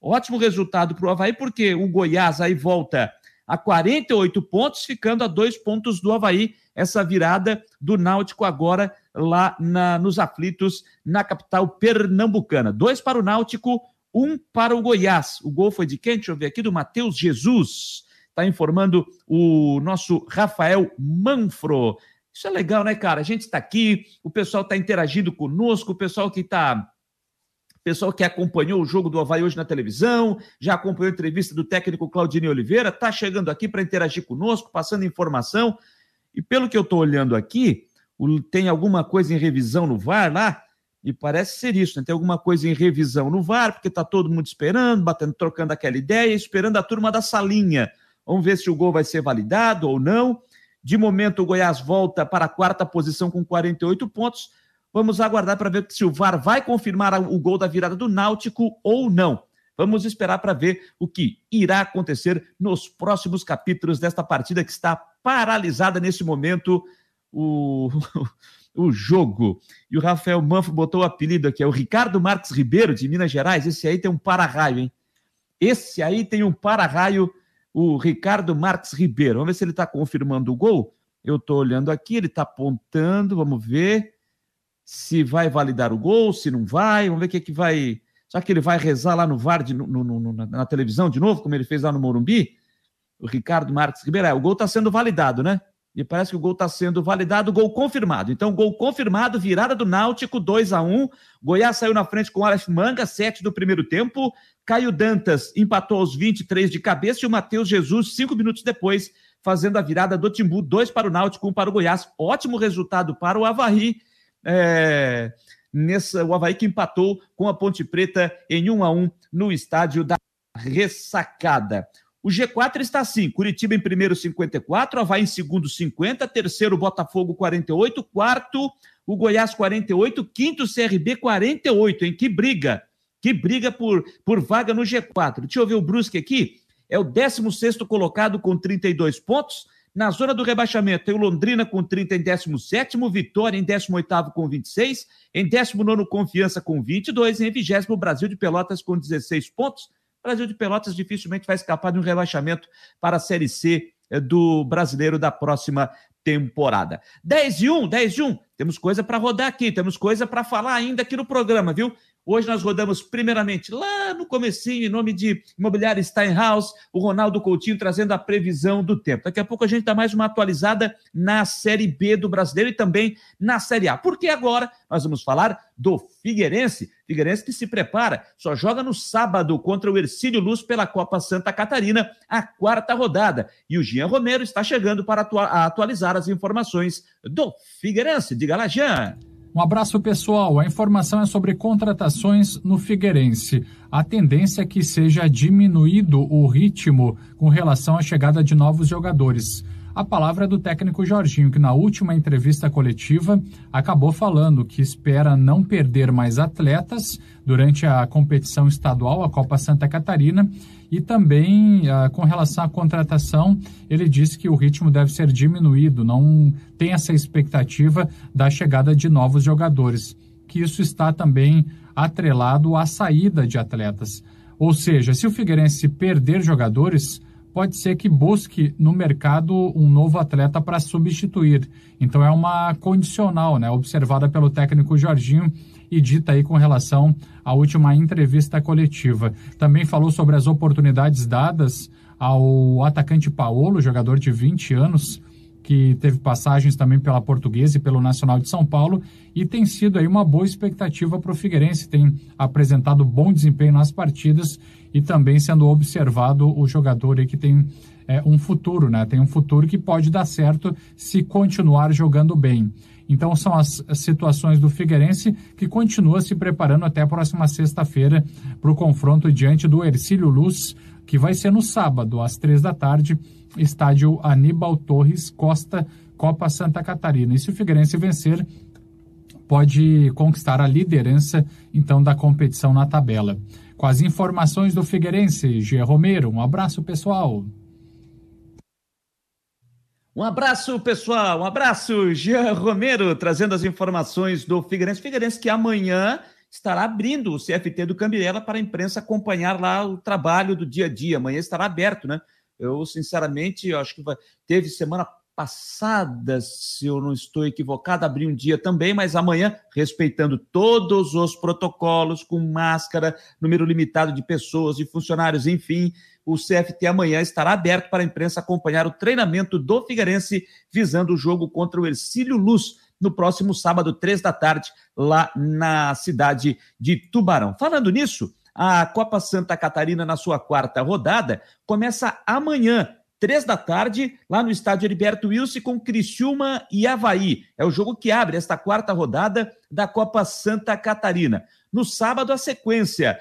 [SPEAKER 1] Ótimo resultado para o Havaí, porque o Goiás aí volta a 48 pontos, ficando a dois pontos do Havaí essa virada do Náutico agora lá na, nos aflitos na capital pernambucana. Dois para o Náutico, um para o Goiás. O gol foi de quem? Deixa eu ver aqui, do Matheus Jesus. Está informando o nosso Rafael Manfro. Isso é legal, né, cara? A gente está aqui, o pessoal está interagindo conosco, o pessoal que está pessoal que acompanhou o jogo do Havaí hoje na televisão, já acompanhou a entrevista do técnico Claudinei Oliveira, está chegando aqui para interagir conosco, passando informação. E pelo que eu estou olhando aqui, tem alguma coisa em revisão no VAR lá? E parece ser isso, né? Tem alguma coisa em revisão no VAR, porque está todo mundo esperando, batendo, trocando aquela ideia, esperando a turma da salinha. Vamos ver se o gol vai ser validado ou não. De momento, o Goiás volta para a quarta posição com 48 pontos. Vamos aguardar para ver se o VAR vai confirmar o gol da virada do Náutico ou não. Vamos esperar para ver o que irá acontecer nos próximos capítulos desta partida que está paralisada nesse momento. O, (laughs) o jogo. E o Rafael Manfro botou o apelido aqui, é o Ricardo Marques Ribeiro, de Minas Gerais. Esse aí tem um para-raio, hein? Esse aí tem um para-raio, o Ricardo Marques Ribeiro. Vamos ver se ele está confirmando o gol. Eu estou olhando aqui, ele está apontando, vamos ver se vai validar o gol, se não vai, vamos ver o que, é que vai. Será que ele vai rezar lá no VAR, de, no, no, na, na, televisão de novo, como ele fez lá no Morumbi? O Ricardo Marques Ribeiro, é, o gol está sendo validado, né? E parece que o gol está sendo validado, gol confirmado. Então, gol confirmado, virada do Náutico, 2 a 1 Goiás saiu na frente com o Aleph Manga, 7 do primeiro tempo. Caio Dantas empatou aos 23 de cabeça e o Matheus Jesus, cinco minutos depois, fazendo a virada do Timbu, dois para o Náutico, um para o Goiás. Ótimo resultado para o Havaí. É, nessa, o Havaí que empatou com a Ponte Preta em 1 a 1 no estádio da Ressacada. O G4 está assim: Curitiba em primeiro, 54, Havaí em segundo, 50, terceiro, Botafogo, 48, quarto, o Goiás, 48, quinto, CRB, 48, hein? Que briga! Que briga por, por vaga no G4. Deixa eu ver o Brusque aqui. É o 16 colocado com 32 pontos. Na zona do rebaixamento, tem o Londrina com 30 em 17, Vitória em 18 com 26, em 19 Confiança com 22, e em 20 Brasil de Pelotas com 16 pontos. Brasil de Pelotas dificilmente vai escapar de um rebaixamento para a Série C eh, do brasileiro da próxima temporada. 10 e 1, 10 e 1. Temos coisa para rodar aqui, temos coisa para falar ainda aqui no programa, viu? Hoje nós rodamos primeiramente lá no comecinho, em nome de Imobiliária Steinhaus, o Ronaldo Coutinho trazendo a previsão do tempo. Daqui a pouco a gente dá mais uma atualizada na Série B do Brasileiro e também na Série A. Porque agora nós vamos falar do Figueirense. Figueirense que se prepara, só joga no sábado contra o Ercílio Luz pela Copa Santa Catarina, a quarta rodada. E o Jean Romero está chegando para atualizar as informações do Figueirense. Diga lá, Jean.
[SPEAKER 12] Um abraço pessoal. A informação é sobre contratações no Figueirense. A tendência é que seja diminuído o ritmo com relação à chegada de novos jogadores. A palavra é do técnico Jorginho, que na última entrevista coletiva acabou falando que espera não perder mais atletas durante a competição estadual, a Copa Santa Catarina, e também ah, com relação à contratação, ele disse que o ritmo deve ser diminuído, não tem essa expectativa da chegada de novos jogadores, que isso está também atrelado à saída de atletas. Ou seja, se o Figueirense perder jogadores, pode ser que busque no mercado um novo atleta para substituir. Então é uma condicional, né, observada pelo técnico Jorginho e dita aí com relação à última entrevista coletiva. Também falou sobre as oportunidades dadas ao atacante Paulo, jogador de 20 anos, que teve passagens também pela Portuguesa e pelo Nacional de São Paulo e tem sido aí uma boa expectativa para o Figueirense, tem apresentado bom desempenho nas partidas e também sendo observado o jogador aí que tem é, um futuro, né? Tem um futuro que pode dar certo se continuar jogando bem. Então são as, situações do Figueirense que continua se preparando até a próxima sexta-feira para o confronto diante do Ercílio Luz, que vai ser no sábado, às três da tarde, estádio Aníbal Torres Costa, Copa Santa Catarina. E se o Figueirense vencer, pode conquistar a liderança então da competição na tabela. Com as informações do Figueirense, G. Romero, um abraço pessoal.
[SPEAKER 1] Um abraço, pessoal. Um abraço, Jean Romero, trazendo as informações do Figueirense. Figueirense que amanhã estará abrindo o CFT do Cambiela para a imprensa acompanhar lá o trabalho do dia a dia. Amanhã estará aberto, né? Eu, sinceramente, eu acho que teve semana passada, se eu não estou equivocado, abri um dia também, mas amanhã, respeitando todos os protocolos, com máscara, número limitado de pessoas e funcionários, enfim, o CFT amanhã estará aberto para a imprensa acompanhar o treinamento do Figueirense, visando o jogo contra o Ercílio Luz, no próximo sábado, três da tarde, lá na cidade de Tubarão. Falando nisso, a Copa Santa Catarina, na sua quarta rodada, começa amanhã, três da tarde, lá no estádio Heriberto Wilson, com Criciúma e Havaí. É o jogo que abre esta quarta rodada da Copa Santa Catarina. No sábado, a sequência.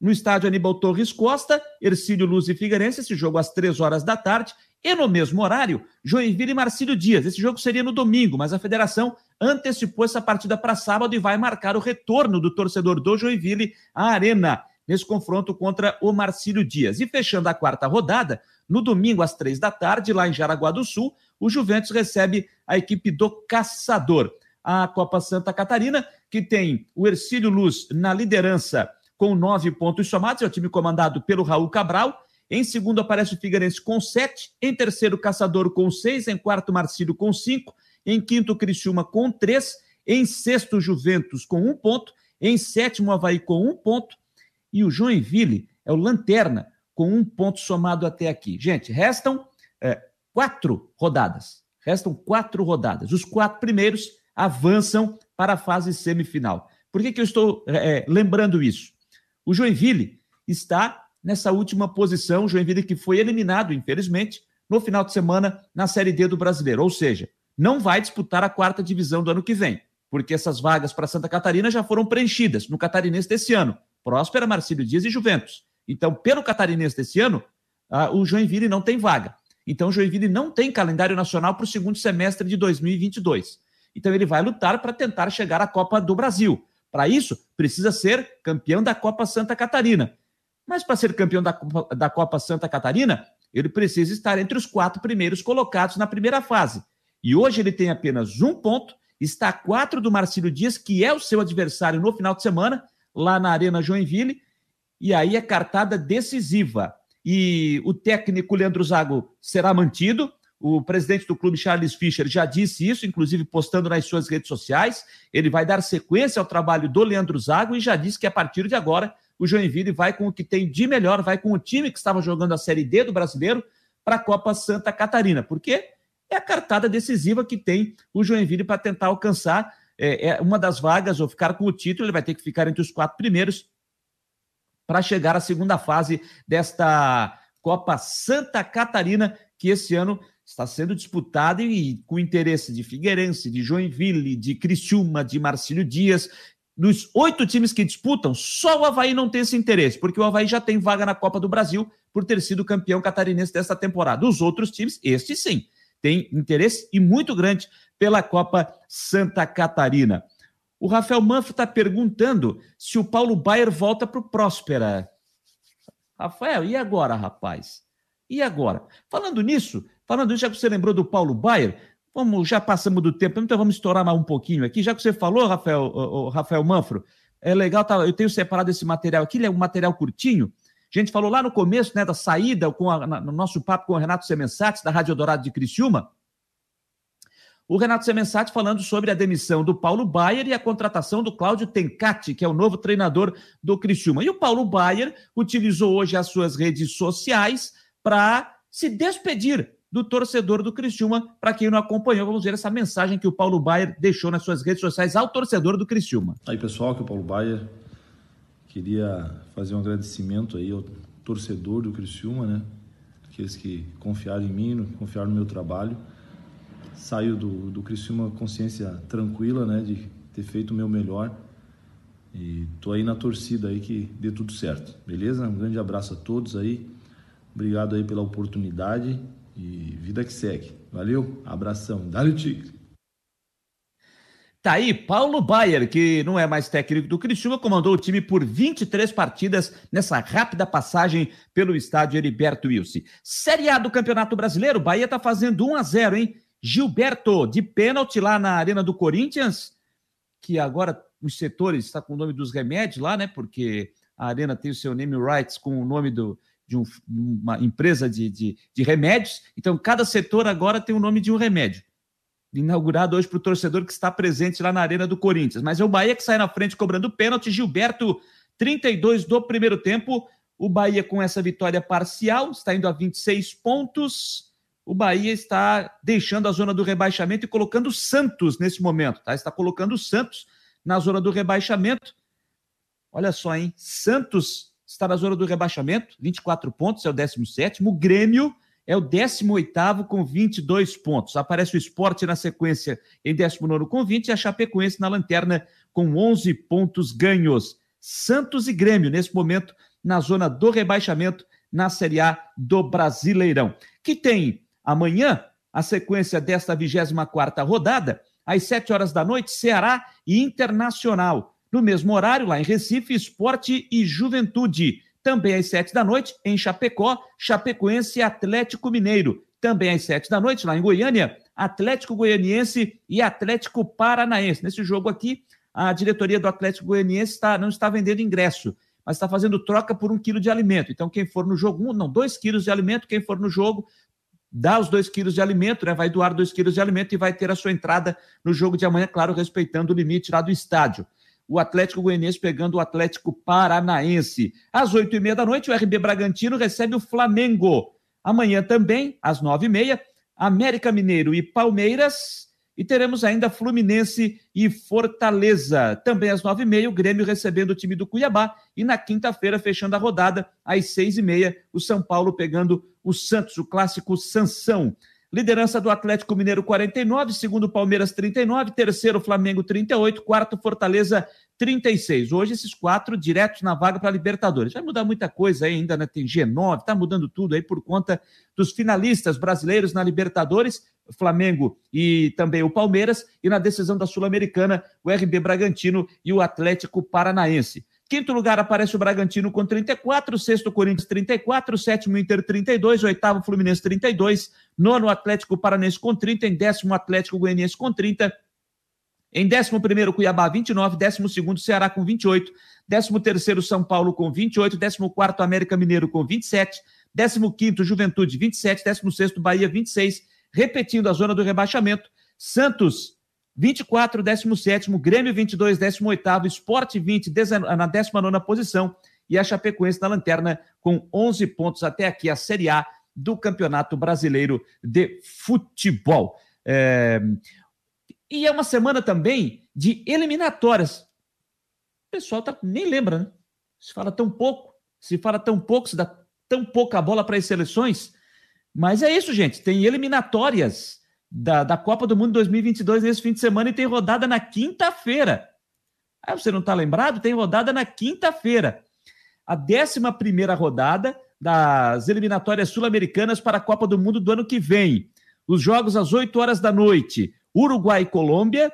[SPEAKER 1] No estádio Aníbal Torres Costa, Ercílio Luz e Figueirense, esse jogo às três horas da tarde. E no mesmo horário, Joinville e Marcílio Dias. Esse jogo seria no domingo, mas a federação antecipou essa partida para sábado e vai marcar o retorno do torcedor do Joinville à Arena nesse confronto contra o Marcílio Dias. E fechando a quarta rodada, no domingo às três da tarde, lá em Jaraguá do Sul, o Juventus recebe a equipe do Caçador. A Copa Santa Catarina, que tem o Ercílio Luz na liderança com nove pontos somados, é o time comandado pelo Raul Cabral. Em segundo aparece o Figueirense com sete, em terceiro Caçador com seis, em quarto Marcílio com cinco, em quinto Criciúma com três, em sexto Juventus com um ponto, em sétimo Havaí com um ponto, e o Joinville é o lanterna com um ponto somado até aqui. Gente, restam é, quatro rodadas. Restam quatro rodadas. Os quatro primeiros avançam para a fase semifinal. Por que, que eu estou é, lembrando isso? O Joinville está nessa última posição, o Joinville que foi eliminado, infelizmente, no final de semana na Série D do Brasileiro. Ou seja, não vai disputar a quarta divisão do ano que vem, porque essas vagas para Santa Catarina já foram preenchidas no Catarinense desse ano. Próspera, Marcílio Dias e Juventus. Então, pelo Catarinense desse ano, o Joinville não tem vaga. Então, o Joinville não tem calendário nacional para o segundo semestre de 2022. Então, ele vai lutar para tentar chegar à Copa do Brasil. Para isso, precisa ser campeão da Copa Santa Catarina. Mas para ser campeão da Copa, da Copa Santa Catarina, ele precisa estar entre os quatro primeiros colocados na primeira fase. E hoje ele tem apenas um ponto, está a quatro do Marcílio Dias, que é o seu adversário no final de semana, lá na Arena Joinville. E aí é cartada decisiva. E o técnico Leandro Zago será mantido, o presidente do clube, Charles Fischer, já disse isso, inclusive postando nas suas redes sociais. Ele vai dar sequência ao trabalho do Leandro Zago e já disse que a partir de agora o Joinville vai com o que tem de melhor, vai com o time que estava jogando a Série D do brasileiro para a Copa Santa Catarina. Porque é a cartada decisiva que tem o Joinville para tentar alcançar é, é, uma das vagas ou ficar com o título. Ele vai ter que ficar entre os quatro primeiros para chegar à segunda fase desta Copa Santa Catarina, que esse ano está sendo disputada e com interesse de Figueirense, de Joinville, de Criciúma, de Marcílio Dias. Dos oito times que disputam, só o Havaí não tem esse interesse, porque o Havaí já tem vaga na Copa do Brasil por ter sido campeão catarinense desta temporada. Os outros times, este sim, tem interesse e muito grande pela Copa Santa Catarina. O Rafael Manfro está perguntando se o Paulo Baier volta para o Próspera. Rafael, e agora, rapaz? E agora? Falando nisso, Falando isso, já que você lembrou do Paulo Baier, vamos, já passamos do tempo, então vamos estourar mais um pouquinho aqui. Já que você falou, Rafael, Rafael Manfro, é legal, tá, eu tenho separado esse material aqui, ele é um material curtinho. A gente falou lá no começo, né, da saída, com a, no nosso papo com o Renato Semensati, da Rádio Dourado de Criciúma. O Renato Semensati falando sobre a demissão do Paulo Baier e a contratação do Cláudio Tencati, que é o novo treinador do Criciúma. E o Paulo Baier utilizou hoje as suas redes sociais para se despedir do torcedor do Criciúma. Para quem não acompanhou, vamos ver essa mensagem que o Paulo Baier deixou nas suas redes sociais ao torcedor do Criciúma.
[SPEAKER 13] Aí, pessoal, que é o Paulo Baier. Queria fazer um agradecimento aí ao torcedor do Criciúma, né? Aqueles que confiaram em mim, confiaram no meu trabalho. Saio do, do Criciúma consciência tranquila, né? De ter feito o meu melhor. E tô aí na torcida aí que dê tudo certo, beleza? Um grande abraço a todos aí. Obrigado aí pela oportunidade e vida que segue. Valeu, abração. Dá-lhe tigre.
[SPEAKER 1] Tá aí, Paulo Baier, que não é mais técnico do Criciúma, comandou o time por 23 partidas nessa rápida passagem pelo estádio Heriberto Wilson. Série A do Campeonato Brasileiro, Bahia tá fazendo 1 a 0 hein? Gilberto, de pênalti lá na Arena do Corinthians, que agora os setores está com o nome dos remédios lá, né? Porque a Arena tem o seu name rights com o nome do, de um, uma empresa de, de, de, remédios. Então, cada setor agora tem o nome de um remédio. Inaugurado hoje para o torcedor que está presente lá na Arena do Corinthians. Mas é o Bahia que sai na frente cobrando pênalti. Gilberto, 32 do primeiro tempo. O Bahia, com essa vitória parcial, está indo a 26 pontos. O Bahia está deixando a zona do rebaixamento e colocando o Santos nesse momento. Tá? Está colocando o Santos na zona do rebaixamento. Olha só, hein? Santos está na zona do rebaixamento, 24 pontos, é o 17. O Grêmio é o 18 com 22 pontos. Aparece o esporte na sequência em 19 com 20 e a Chapecoense na lanterna com 11 pontos ganhos. Santos e Grêmio, nesse momento, na zona do rebaixamento na Série A do Brasileirão. Que tem amanhã a sequência desta 24 rodada, às 7 horas da noite, Ceará e Internacional. No mesmo horário, lá em Recife, Esporte e Juventude. Também às sete da noite, em Chapecó, Chapecoense e Atlético Mineiro. Também às sete da noite, lá em Goiânia, Atlético Goianiense e Atlético Paranaense. Nesse jogo aqui, a diretoria do Atlético Goianiense está, não está vendendo ingresso, mas está fazendo troca por um quilo de alimento. Então, quem for no jogo, um, não, dois quilos de alimento, quem for no jogo, dá os dois quilos de alimento, né? Vai doar dois quilos de alimento e vai ter a sua entrada no jogo de amanhã, claro, respeitando o limite lá do estádio o Atlético Goianiense pegando o Atlético Paranaense. Às oito e meia da noite, o RB Bragantino recebe o Flamengo. Amanhã também, às nove e meia, América Mineiro e Palmeiras. E teremos ainda Fluminense e Fortaleza. Também às nove e meia, o Grêmio recebendo o time do Cuiabá. E na quinta-feira, fechando a rodada, às seis e meia, o São Paulo pegando o Santos, o clássico Sansão. Liderança do Atlético Mineiro 49, segundo Palmeiras 39, terceiro Flamengo 38, quarto Fortaleza 36. Hoje esses quatro diretos na vaga para Libertadores. Vai mudar muita coisa aí ainda, né? Tem G9, tá mudando tudo aí por conta dos finalistas brasileiros na Libertadores, Flamengo e também o Palmeiras, e na decisão da Sul-Americana, o RB Bragantino e o Atlético Paranaense. Quinto lugar aparece o Bragantino com 34, sexto Corinthians 34, sétimo Inter 32, oitavo Fluminense 32, nono Atlético Paranense com 30, em décimo Atlético Goianiense com 30, em décimo primeiro Cuiabá 29, décimo segundo Ceará com 28, décimo terceiro São Paulo com 28, décimo quarto América Mineiro com 27, décimo quinto Juventude 27, décimo sexto Bahia 26, repetindo a zona do rebaixamento, Santos 24, 17, Grêmio 22, 18, Esporte 20, na 19 posição e a Chapecoense na lanterna com 11 pontos até aqui, a Série A do Campeonato Brasileiro de Futebol. É... E é uma semana também de eliminatórias. O pessoal tá, nem lembra, né? Se fala tão pouco, se fala tão pouco, se dá tão pouca bola para as seleções. Mas é isso, gente. Tem eliminatórias da, da Copa do Mundo 2022 nesse fim de semana e tem rodada na quinta-feira. Ah, você não está lembrado? Tem rodada na quinta-feira. A 11 rodada das eliminatórias sul-americanas para a Copa do Mundo do ano que vem. Os jogos às 8 horas da noite: Uruguai e Colômbia,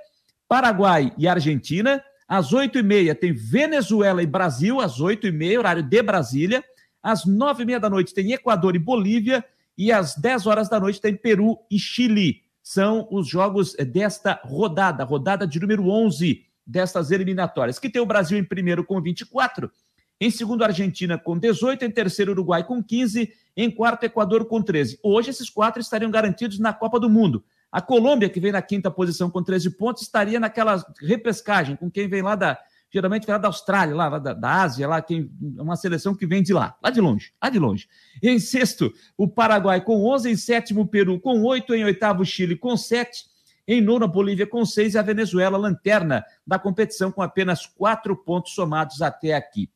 [SPEAKER 1] Paraguai e Argentina. Às 8h30 tem Venezuela e Brasil, às 8h30, horário de Brasília. Às 9h30 da noite tem Equador e Bolívia. E às 10 horas da noite tem Peru e Chile são os jogos desta rodada, rodada de número 11 destas eliminatórias, que tem o Brasil em primeiro com 24, em segundo a Argentina com 18, em terceiro Uruguai com 15, em quarto Equador com 13. Hoje esses quatro estariam garantidos na Copa do Mundo. A Colômbia, que vem na quinta posição com 13 pontos, estaria naquela repescagem com quem vem lá da geralmente lá da Austrália, lá, da, da, Ásia, lá tem uma seleção que vem de lá, lá de longe, lá de longe. Em sexto, o Paraguai com 11, em sétimo, Peru com 8, em oitavo, Chile com 7, em nono, a Bolívia com 6 e a Venezuela, lanterna da competição, com apenas quatro pontos somados até aqui.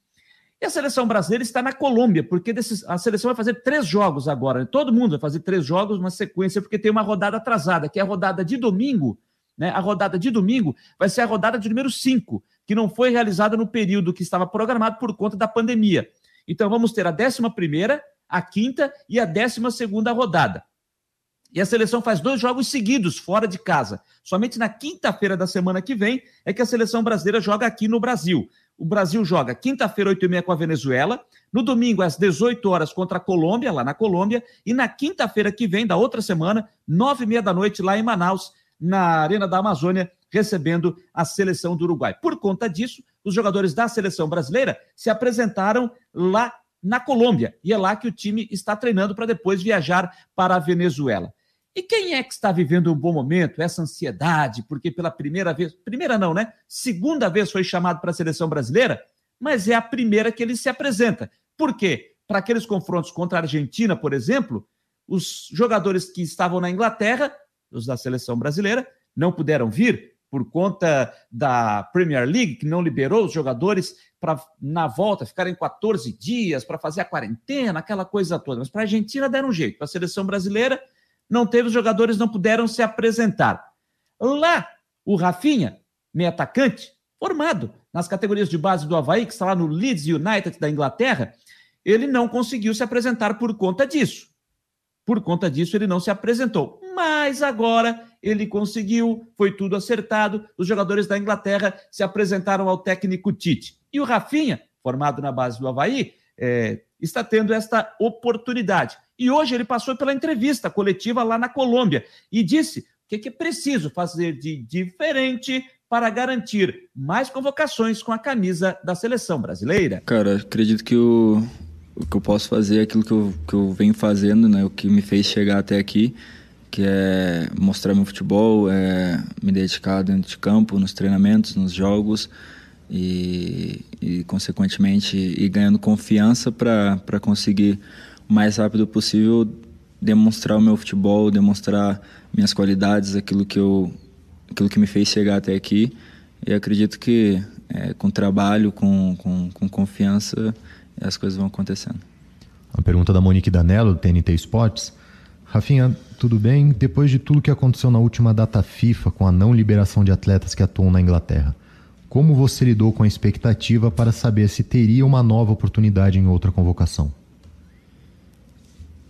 [SPEAKER 1] E a seleção brasileira está na Colômbia, porque a seleção vai fazer três jogos agora. Todo mundo vai fazer três jogos, uma sequência, porque tem uma rodada atrasada, que é a rodada de domingo. Né? A rodada de domingo vai ser a rodada de número 5, que não foi realizada no período que estava programado por conta da pandemia. Então vamos ter a 11 a quinta e a 12 rodada. E a seleção faz dois jogos seguidos fora de casa. Somente na quinta-feira da semana que vem é que a seleção brasileira joga aqui no Brasil. O Brasil joga quinta-feira, 8h30 com a Venezuela, no domingo, às 18 horas, contra a Colômbia, lá na Colômbia, e na quinta-feira que vem, da outra semana, 9h30 da noite, lá em Manaus, na Arena da Amazônia, recebendo a seleção do Uruguai. Por conta disso, os jogadores da seleção brasileira se apresentaram lá na Colômbia e é lá que o time está treinando para depois viajar para a Venezuela. E quem é que está vivendo um bom momento, essa ansiedade, porque pela primeira vez, primeira não, né? Segunda vez foi chamado para a seleção brasileira, mas é a primeira que ele se apresenta. Por quê? Para aqueles confrontos contra a Argentina, por exemplo, os jogadores que estavam na Inglaterra, os da seleção brasileira, não puderam vir por conta da Premier League, que não liberou os jogadores para, na volta, ficarem 14 dias para fazer a quarentena, aquela coisa toda. Mas para a Argentina deram um jeito. Para a seleção brasileira, não teve, os jogadores não puderam se apresentar. Lá, o Rafinha, meio atacante, formado nas categorias de base do Havaí, que está lá no Leeds United da Inglaterra, ele não conseguiu se apresentar por conta disso. Por conta disso, ele não se apresentou. Mas agora ele conseguiu, foi tudo acertado. Os jogadores da Inglaterra se apresentaram ao técnico Tite. E o Rafinha, formado na base do Havaí, é, está tendo esta oportunidade. E hoje ele passou pela entrevista coletiva lá na Colômbia e disse o que, é preciso fazer de diferente para garantir mais convocações com a camisa da seleção brasileira.
[SPEAKER 14] Cara, acredito que o, o que eu posso fazer é aquilo que eu, que eu venho fazendo, né? O que me fez chegar até aqui, que é mostrar meu futebol, é me dedicar dentro de campo, nos treinamentos, nos jogos e, e consequentemente, ir ganhando confiança para conseguir o mais rápido possível demonstrar o meu futebol, demonstrar minhas qualidades, aquilo que eu aquilo que me fez chegar até aqui. E acredito que é, com trabalho, com, com, com confiança, as coisas vão acontecendo.
[SPEAKER 15] A pergunta da Monique Danello, do TNT Sports. Rafinha, tudo bem? Depois de tudo que aconteceu na última data FIFA com a não liberação de atletas que atuam na Inglaterra, como você lidou com a expectativa para saber se teria uma nova oportunidade em outra convocação?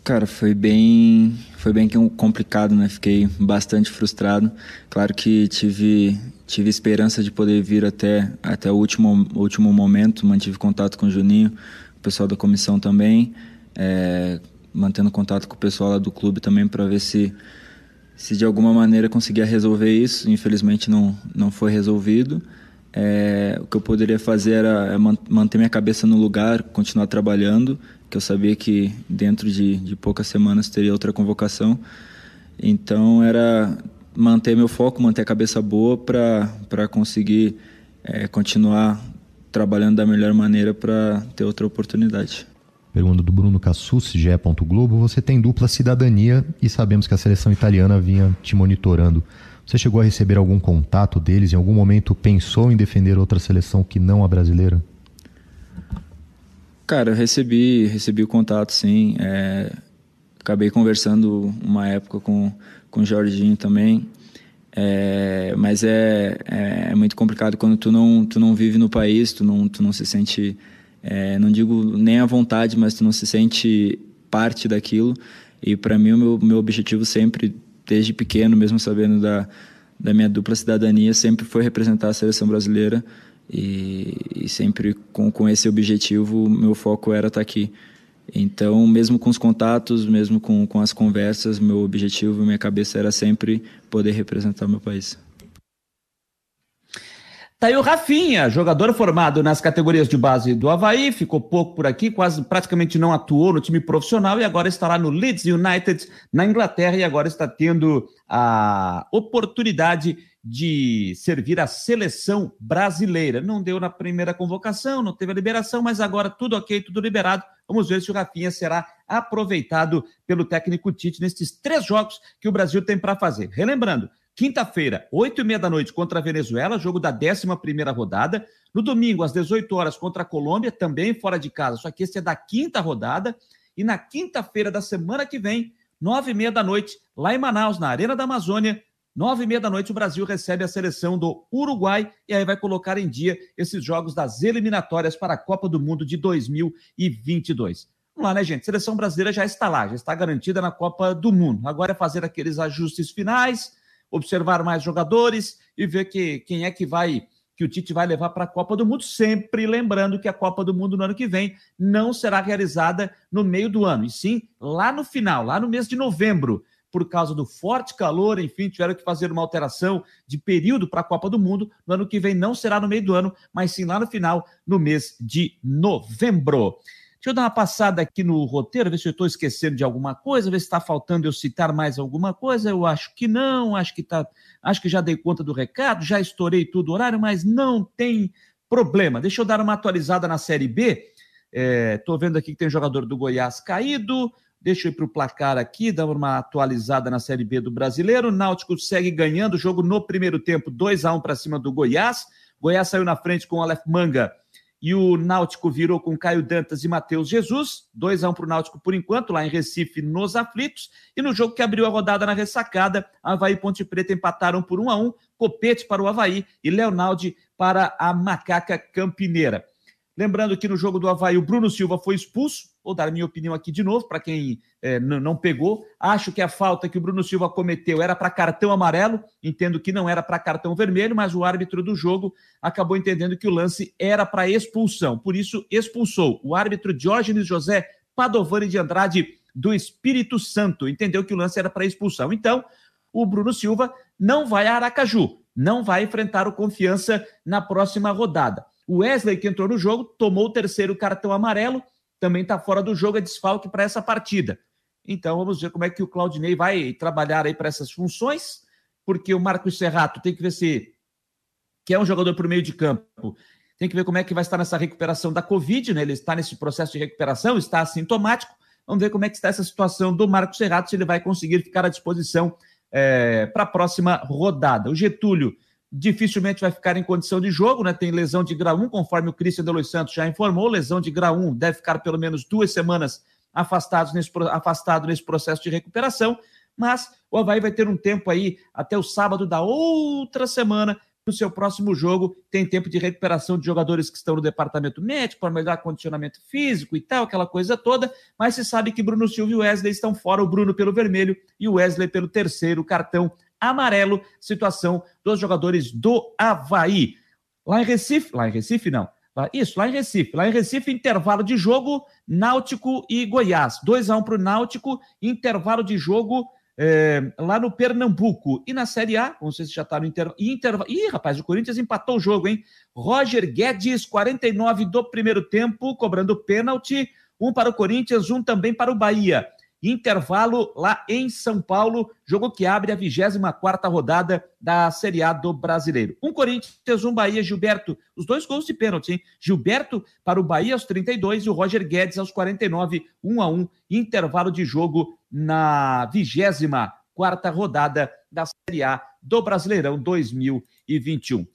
[SPEAKER 14] Cara, foi bem, foi bem complicado, né? Fiquei bastante frustrado. Claro que tive, tive esperança de poder vir até, até o último, último momento. Mantive contato com o Juninho, o pessoal da comissão também, é, mantendo contato com o pessoal lá do clube também para ver se, se de alguma maneira conseguia resolver isso. Infelizmente não, não foi resolvido. É, o que eu poderia fazer era é manter minha cabeça no lugar, continuar trabalhando que eu sabia que dentro de, de poucas semanas teria outra convocação. Então era manter meu foco, manter a cabeça boa para conseguir é, continuar trabalhando da melhor maneira para ter outra oportunidade.
[SPEAKER 15] Pergunta do Bruno Cassucci, GE. Globo. Você tem dupla cidadania e sabemos que a seleção italiana vinha te monitorando. Você chegou a receber algum contato deles? Em algum momento pensou em defender outra seleção que não a brasileira?
[SPEAKER 14] Cara, recebi, recebi o contato, sim. É, acabei conversando uma época com, com o Jorginho também. É, mas é, é, é, muito complicado quando tu não, tu não vive no país, tu não, tu não se sente, é, não digo nem à vontade, mas tu não se sente parte daquilo. E para mim o meu, meu objetivo sempre, desde pequeno, mesmo sabendo da, da minha dupla cidadania, sempre foi representar a seleção brasileira. E, e, sempre com, com esse objetivo, meu foco era estar aqui. Então, mesmo com os contatos, mesmo com, com as conversas, meu objetivo, minha cabeça era sempre poder representar o meu país.
[SPEAKER 1] Tá aí o Rafinha, jogador formado nas categorias de base do Havaí, ficou pouco por aqui, quase praticamente não atuou no time profissional e agora está lá no Leeds United, na Inglaterra, e agora está tendo a oportunidade de servir a seleção brasileira. Não deu na primeira convocação, não teve a liberação, mas agora tudo ok, tudo liberado. Vamos ver se o Rafinha será aproveitado pelo técnico Tite nesses três jogos que o Brasil tem para fazer. Relembrando, quinta-feira, oito e meia da noite contra a Venezuela, jogo da décima primeira rodada. No domingo, às 18 horas, contra a Colômbia, também fora de casa, só que esse é da quinta rodada. E na quinta-feira da semana que vem, nove e meia da noite, lá em Manaus, na Arena da Amazônia, Nove e meia da noite, o Brasil recebe a seleção do Uruguai e aí vai colocar em dia esses jogos das eliminatórias para a Copa do Mundo de 2022. Vamos lá, né, gente? A seleção brasileira já está lá, já está garantida na Copa do Mundo. Agora é fazer aqueles ajustes finais, observar mais jogadores e ver que, quem é que vai que o Tite vai levar para a Copa do Mundo, sempre lembrando que a Copa do Mundo no ano que vem não será realizada no meio do ano, e sim lá no final, lá no mês de novembro por causa do forte calor, enfim, tiveram que fazer uma alteração de período para a Copa do Mundo. No ano que vem não será no meio do ano, mas sim lá no final, no mês de novembro. Deixa eu dar uma passada aqui no roteiro, ver se eu estou esquecendo de alguma coisa, ver se está faltando eu citar mais alguma coisa. Eu acho que não, acho que tá, acho que já dei conta do recado, já estourei tudo o horário, mas não tem problema. Deixa eu dar uma atualizada na Série B. Estou é, vendo aqui que tem jogador do Goiás caído, Deixa eu ir para o placar aqui, dar uma atualizada na Série B do Brasileiro. O Náutico segue ganhando o jogo no primeiro tempo, 2 a 1 para cima do Goiás. Goiás saiu na frente com o Aleph Manga e o Náutico virou com Caio Dantas e Matheus Jesus. 2 a 1 para o Náutico por enquanto, lá em Recife, nos aflitos. E no jogo que abriu a rodada na ressacada, Havaí e Ponte Preta empataram por 1 a 1 Copete para o Havaí e Leonaldi para a Macaca Campineira. Lembrando que no jogo do Havaí o Bruno Silva foi expulso. Vou dar minha opinião aqui de novo para quem é, não pegou. Acho que a falta que o Bruno Silva cometeu era para cartão amarelo. Entendo que não era para cartão vermelho, mas o árbitro do jogo acabou entendendo que o lance era para expulsão. Por isso, expulsou o árbitro Diógenes José Padovani de Andrade do Espírito Santo. Entendeu que o lance era para expulsão. Então, o Bruno Silva não vai a Aracaju, não vai enfrentar o Confiança na próxima rodada. O Wesley, que entrou no jogo, tomou o terceiro cartão amarelo, também está fora do jogo, é desfalque para essa partida. Então vamos ver como é que o Claudinei vai trabalhar aí para essas funções, porque o Marcos Serrato tem que ver se que é um jogador por meio de campo. Tem que ver como é que vai estar nessa recuperação da Covid, né? Ele está nesse processo de recuperação, está assintomático. Vamos ver como é que está essa situação do Marcos Serrato, se ele vai conseguir ficar à disposição é, para a próxima rodada. O Getúlio dificilmente vai ficar em condição de jogo, né? Tem lesão de grau 1, conforme o Cristian de Los Santos já informou, lesão de grau 1 deve ficar pelo menos duas semanas afastados nesse, afastado nesse processo de recuperação, mas o Havaí vai ter um tempo aí até o sábado da outra semana no seu próximo jogo. Tem tempo de recuperação de jogadores que estão no departamento médico para melhorar condicionamento físico e tal, aquela coisa toda. Mas se sabe que Bruno Silva e Wesley estão fora, o Bruno pelo vermelho e o Wesley pelo terceiro cartão amarelo, situação dos jogadores do Havaí. Lá em Recife, lá em Recife não, isso, lá em Recife. Lá em Recife, intervalo de jogo, Náutico e Goiás. 2 a 1 um para o Náutico, intervalo de jogo é, lá no Pernambuco. E na Série A, não sei se já está no intervalo. Interva... Ih, rapaz, o Corinthians empatou o jogo, hein? Roger Guedes, 49 do primeiro tempo, cobrando pênalti. Um para o Corinthians, um também para o Bahia. Intervalo lá em São Paulo, jogo que abre a 24 rodada da Série A do Brasileiro. Um Corinthians, um Bahia, Gilberto, os dois gols de pênalti, hein? Gilberto para o Bahia aos 32 e o Roger Guedes aos 49, 1 a 1 intervalo de jogo na 24 rodada da Série A do Brasileirão 2021.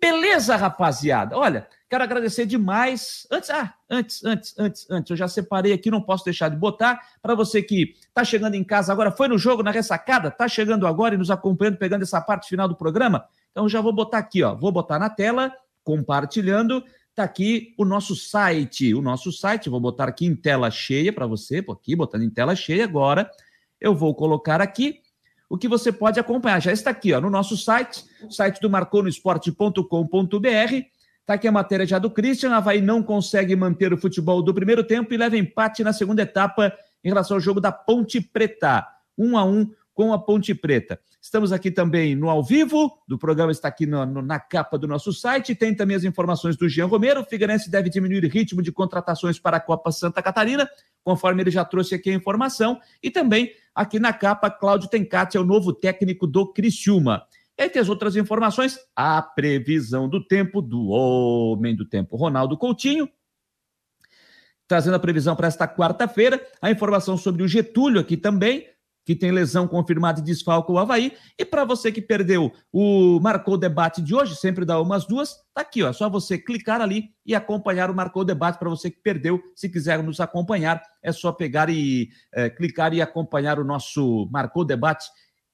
[SPEAKER 1] Beleza, rapaziada? Olha, Quero agradecer demais. Antes, ah, antes, antes, antes, antes, eu já separei aqui, não posso deixar de botar. Para você que está chegando em casa agora, foi no jogo, na ressacada, está chegando agora e nos acompanhando, pegando essa parte final do programa. Então já vou botar aqui, ó. Vou botar na tela, compartilhando. Está aqui o nosso site. O nosso site, vou botar aqui em tela cheia para você, aqui, botando em tela cheia agora. Eu vou colocar aqui o que você pode acompanhar. Já está aqui, ó, no nosso site, site do marconosport.com.br Tá aqui a matéria já do Christian. Havaí não consegue manter o futebol do primeiro tempo e leva empate na segunda etapa em relação ao jogo da Ponte Preta. Um a um com a Ponte Preta. Estamos aqui também no ao vivo, do programa está aqui no, no, na capa do nosso site. Tem também as informações do Jean Romero. O Figueirense deve diminuir o ritmo de contratações para a Copa Santa Catarina, conforme ele já trouxe aqui a informação. E também aqui na capa, Cláudio Tencati é o novo técnico do Criciúma. Entre as outras informações, a previsão do tempo do homem do tempo, Ronaldo Coutinho, trazendo a previsão para esta quarta-feira, a informação sobre o Getúlio aqui também, que tem lesão confirmada e desfalca o Havaí. E para você que perdeu o Marcou Debate de hoje, sempre dá umas duas, tá aqui, ó. É só você clicar ali e acompanhar o Marcou Debate para você que perdeu. Se quiser nos acompanhar, é só pegar e é, clicar e acompanhar o nosso Marcou Debate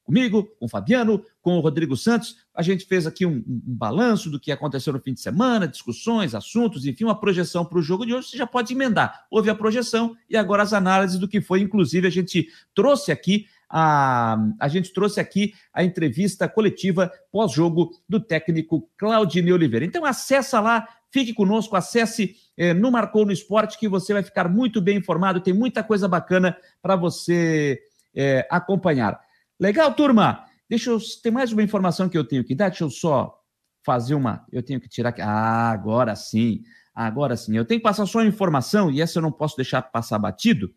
[SPEAKER 1] comigo, com o Fabiano, com o Rodrigo Santos. A gente fez aqui um, um, balanço do que aconteceu no fim de semana, discussões, assuntos, enfim, uma projeção para o jogo de hoje. Você já pode emendar. Houve a projeção e agora as análises do que foi. Inclusive, a gente trouxe aqui a, a gente trouxe aqui a entrevista coletiva pós-jogo do técnico Claudinei Oliveira. Então, acessa lá, fique conosco, acesse eh, no Marcou no Esporte, que você vai ficar muito bem informado. Tem muita coisa bacana para você eh, acompanhar. Legal, turma? Deixa eu. Tem mais uma informação que eu tenho que dar. Deixa eu só fazer uma. Eu tenho que tirar. Ah, agora sim. Agora sim. Eu tenho que passar só uma informação, e essa eu não posso deixar passar batido,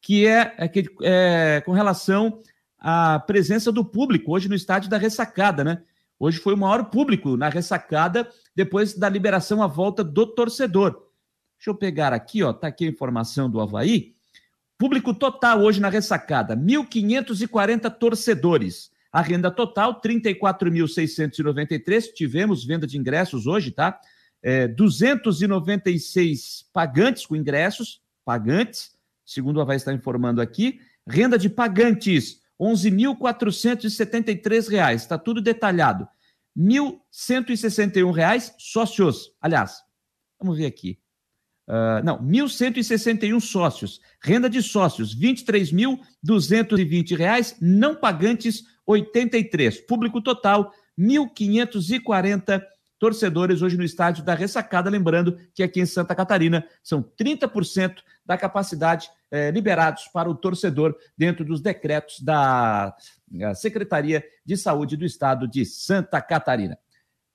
[SPEAKER 1] que é, é, que, é com relação à presença do público hoje no estádio da ressacada, né? Hoje foi o maior público na ressacada depois da liberação à volta do torcedor. Deixa eu pegar aqui, ó, tá aqui a informação do Havaí. Público total hoje na ressacada, 1.540 torcedores. A renda total, 34.693. Tivemos venda de ingressos hoje, tá? É, 296 pagantes com ingressos, pagantes, segundo o Havaí está informando aqui. Renda de pagantes, R$ 11.473. Está tudo detalhado. R$ 1.161 sócios. Aliás, Vamos ver aqui. Uh, não, 1.161 sócios. Renda de sócios, R$ 23.220. Não pagantes, 83. Público total, 1.540 torcedores hoje no estádio da Ressacada. Lembrando que aqui em Santa Catarina são 30% da capacidade eh, liberados para o torcedor dentro dos decretos da Secretaria de Saúde do Estado de Santa Catarina.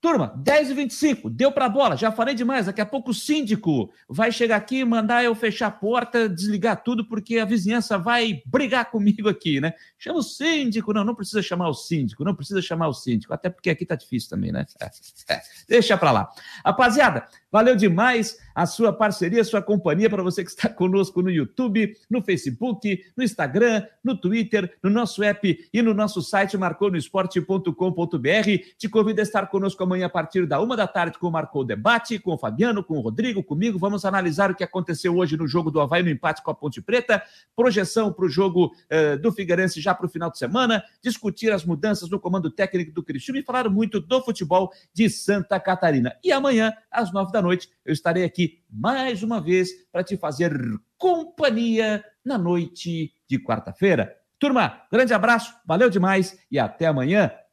[SPEAKER 1] Turma, 10 e 25 deu para bola, já falei demais. Daqui a pouco o síndico vai chegar aqui e mandar eu fechar a porta, desligar tudo, porque a vizinhança vai brigar (laughs) comigo aqui, né? Chama o síndico, não, não precisa chamar o síndico, não precisa chamar o síndico, até porque aqui tá difícil também, né? (laughs) É, é. Deixa para lá. Rapaziada, valeu demais a sua parceria, a sua companhia para você que está conosco no YouTube, no Facebook, no Instagram, no Twitter, no nosso app e no nosso site marconosport.com.br. Te convido a estar conosco amanhã a partir da uma da tarde com o Marcou Debate, com o Fabiano, com o Rodrigo, comigo. Vamos analisar o que aconteceu hoje no jogo do Havaí no empate com a Ponte Preta, projeção para o jogo uh, do Figueirense já para o final de semana, discutir as mudanças no comando técnico do Cristiano e falar muito do futebol de Santa Catarina. E amanhã, às nove da noite, eu estarei aqui mais uma vez para te fazer companhia na noite de quarta-feira. Turma, grande abraço, valeu demais e até amanhã.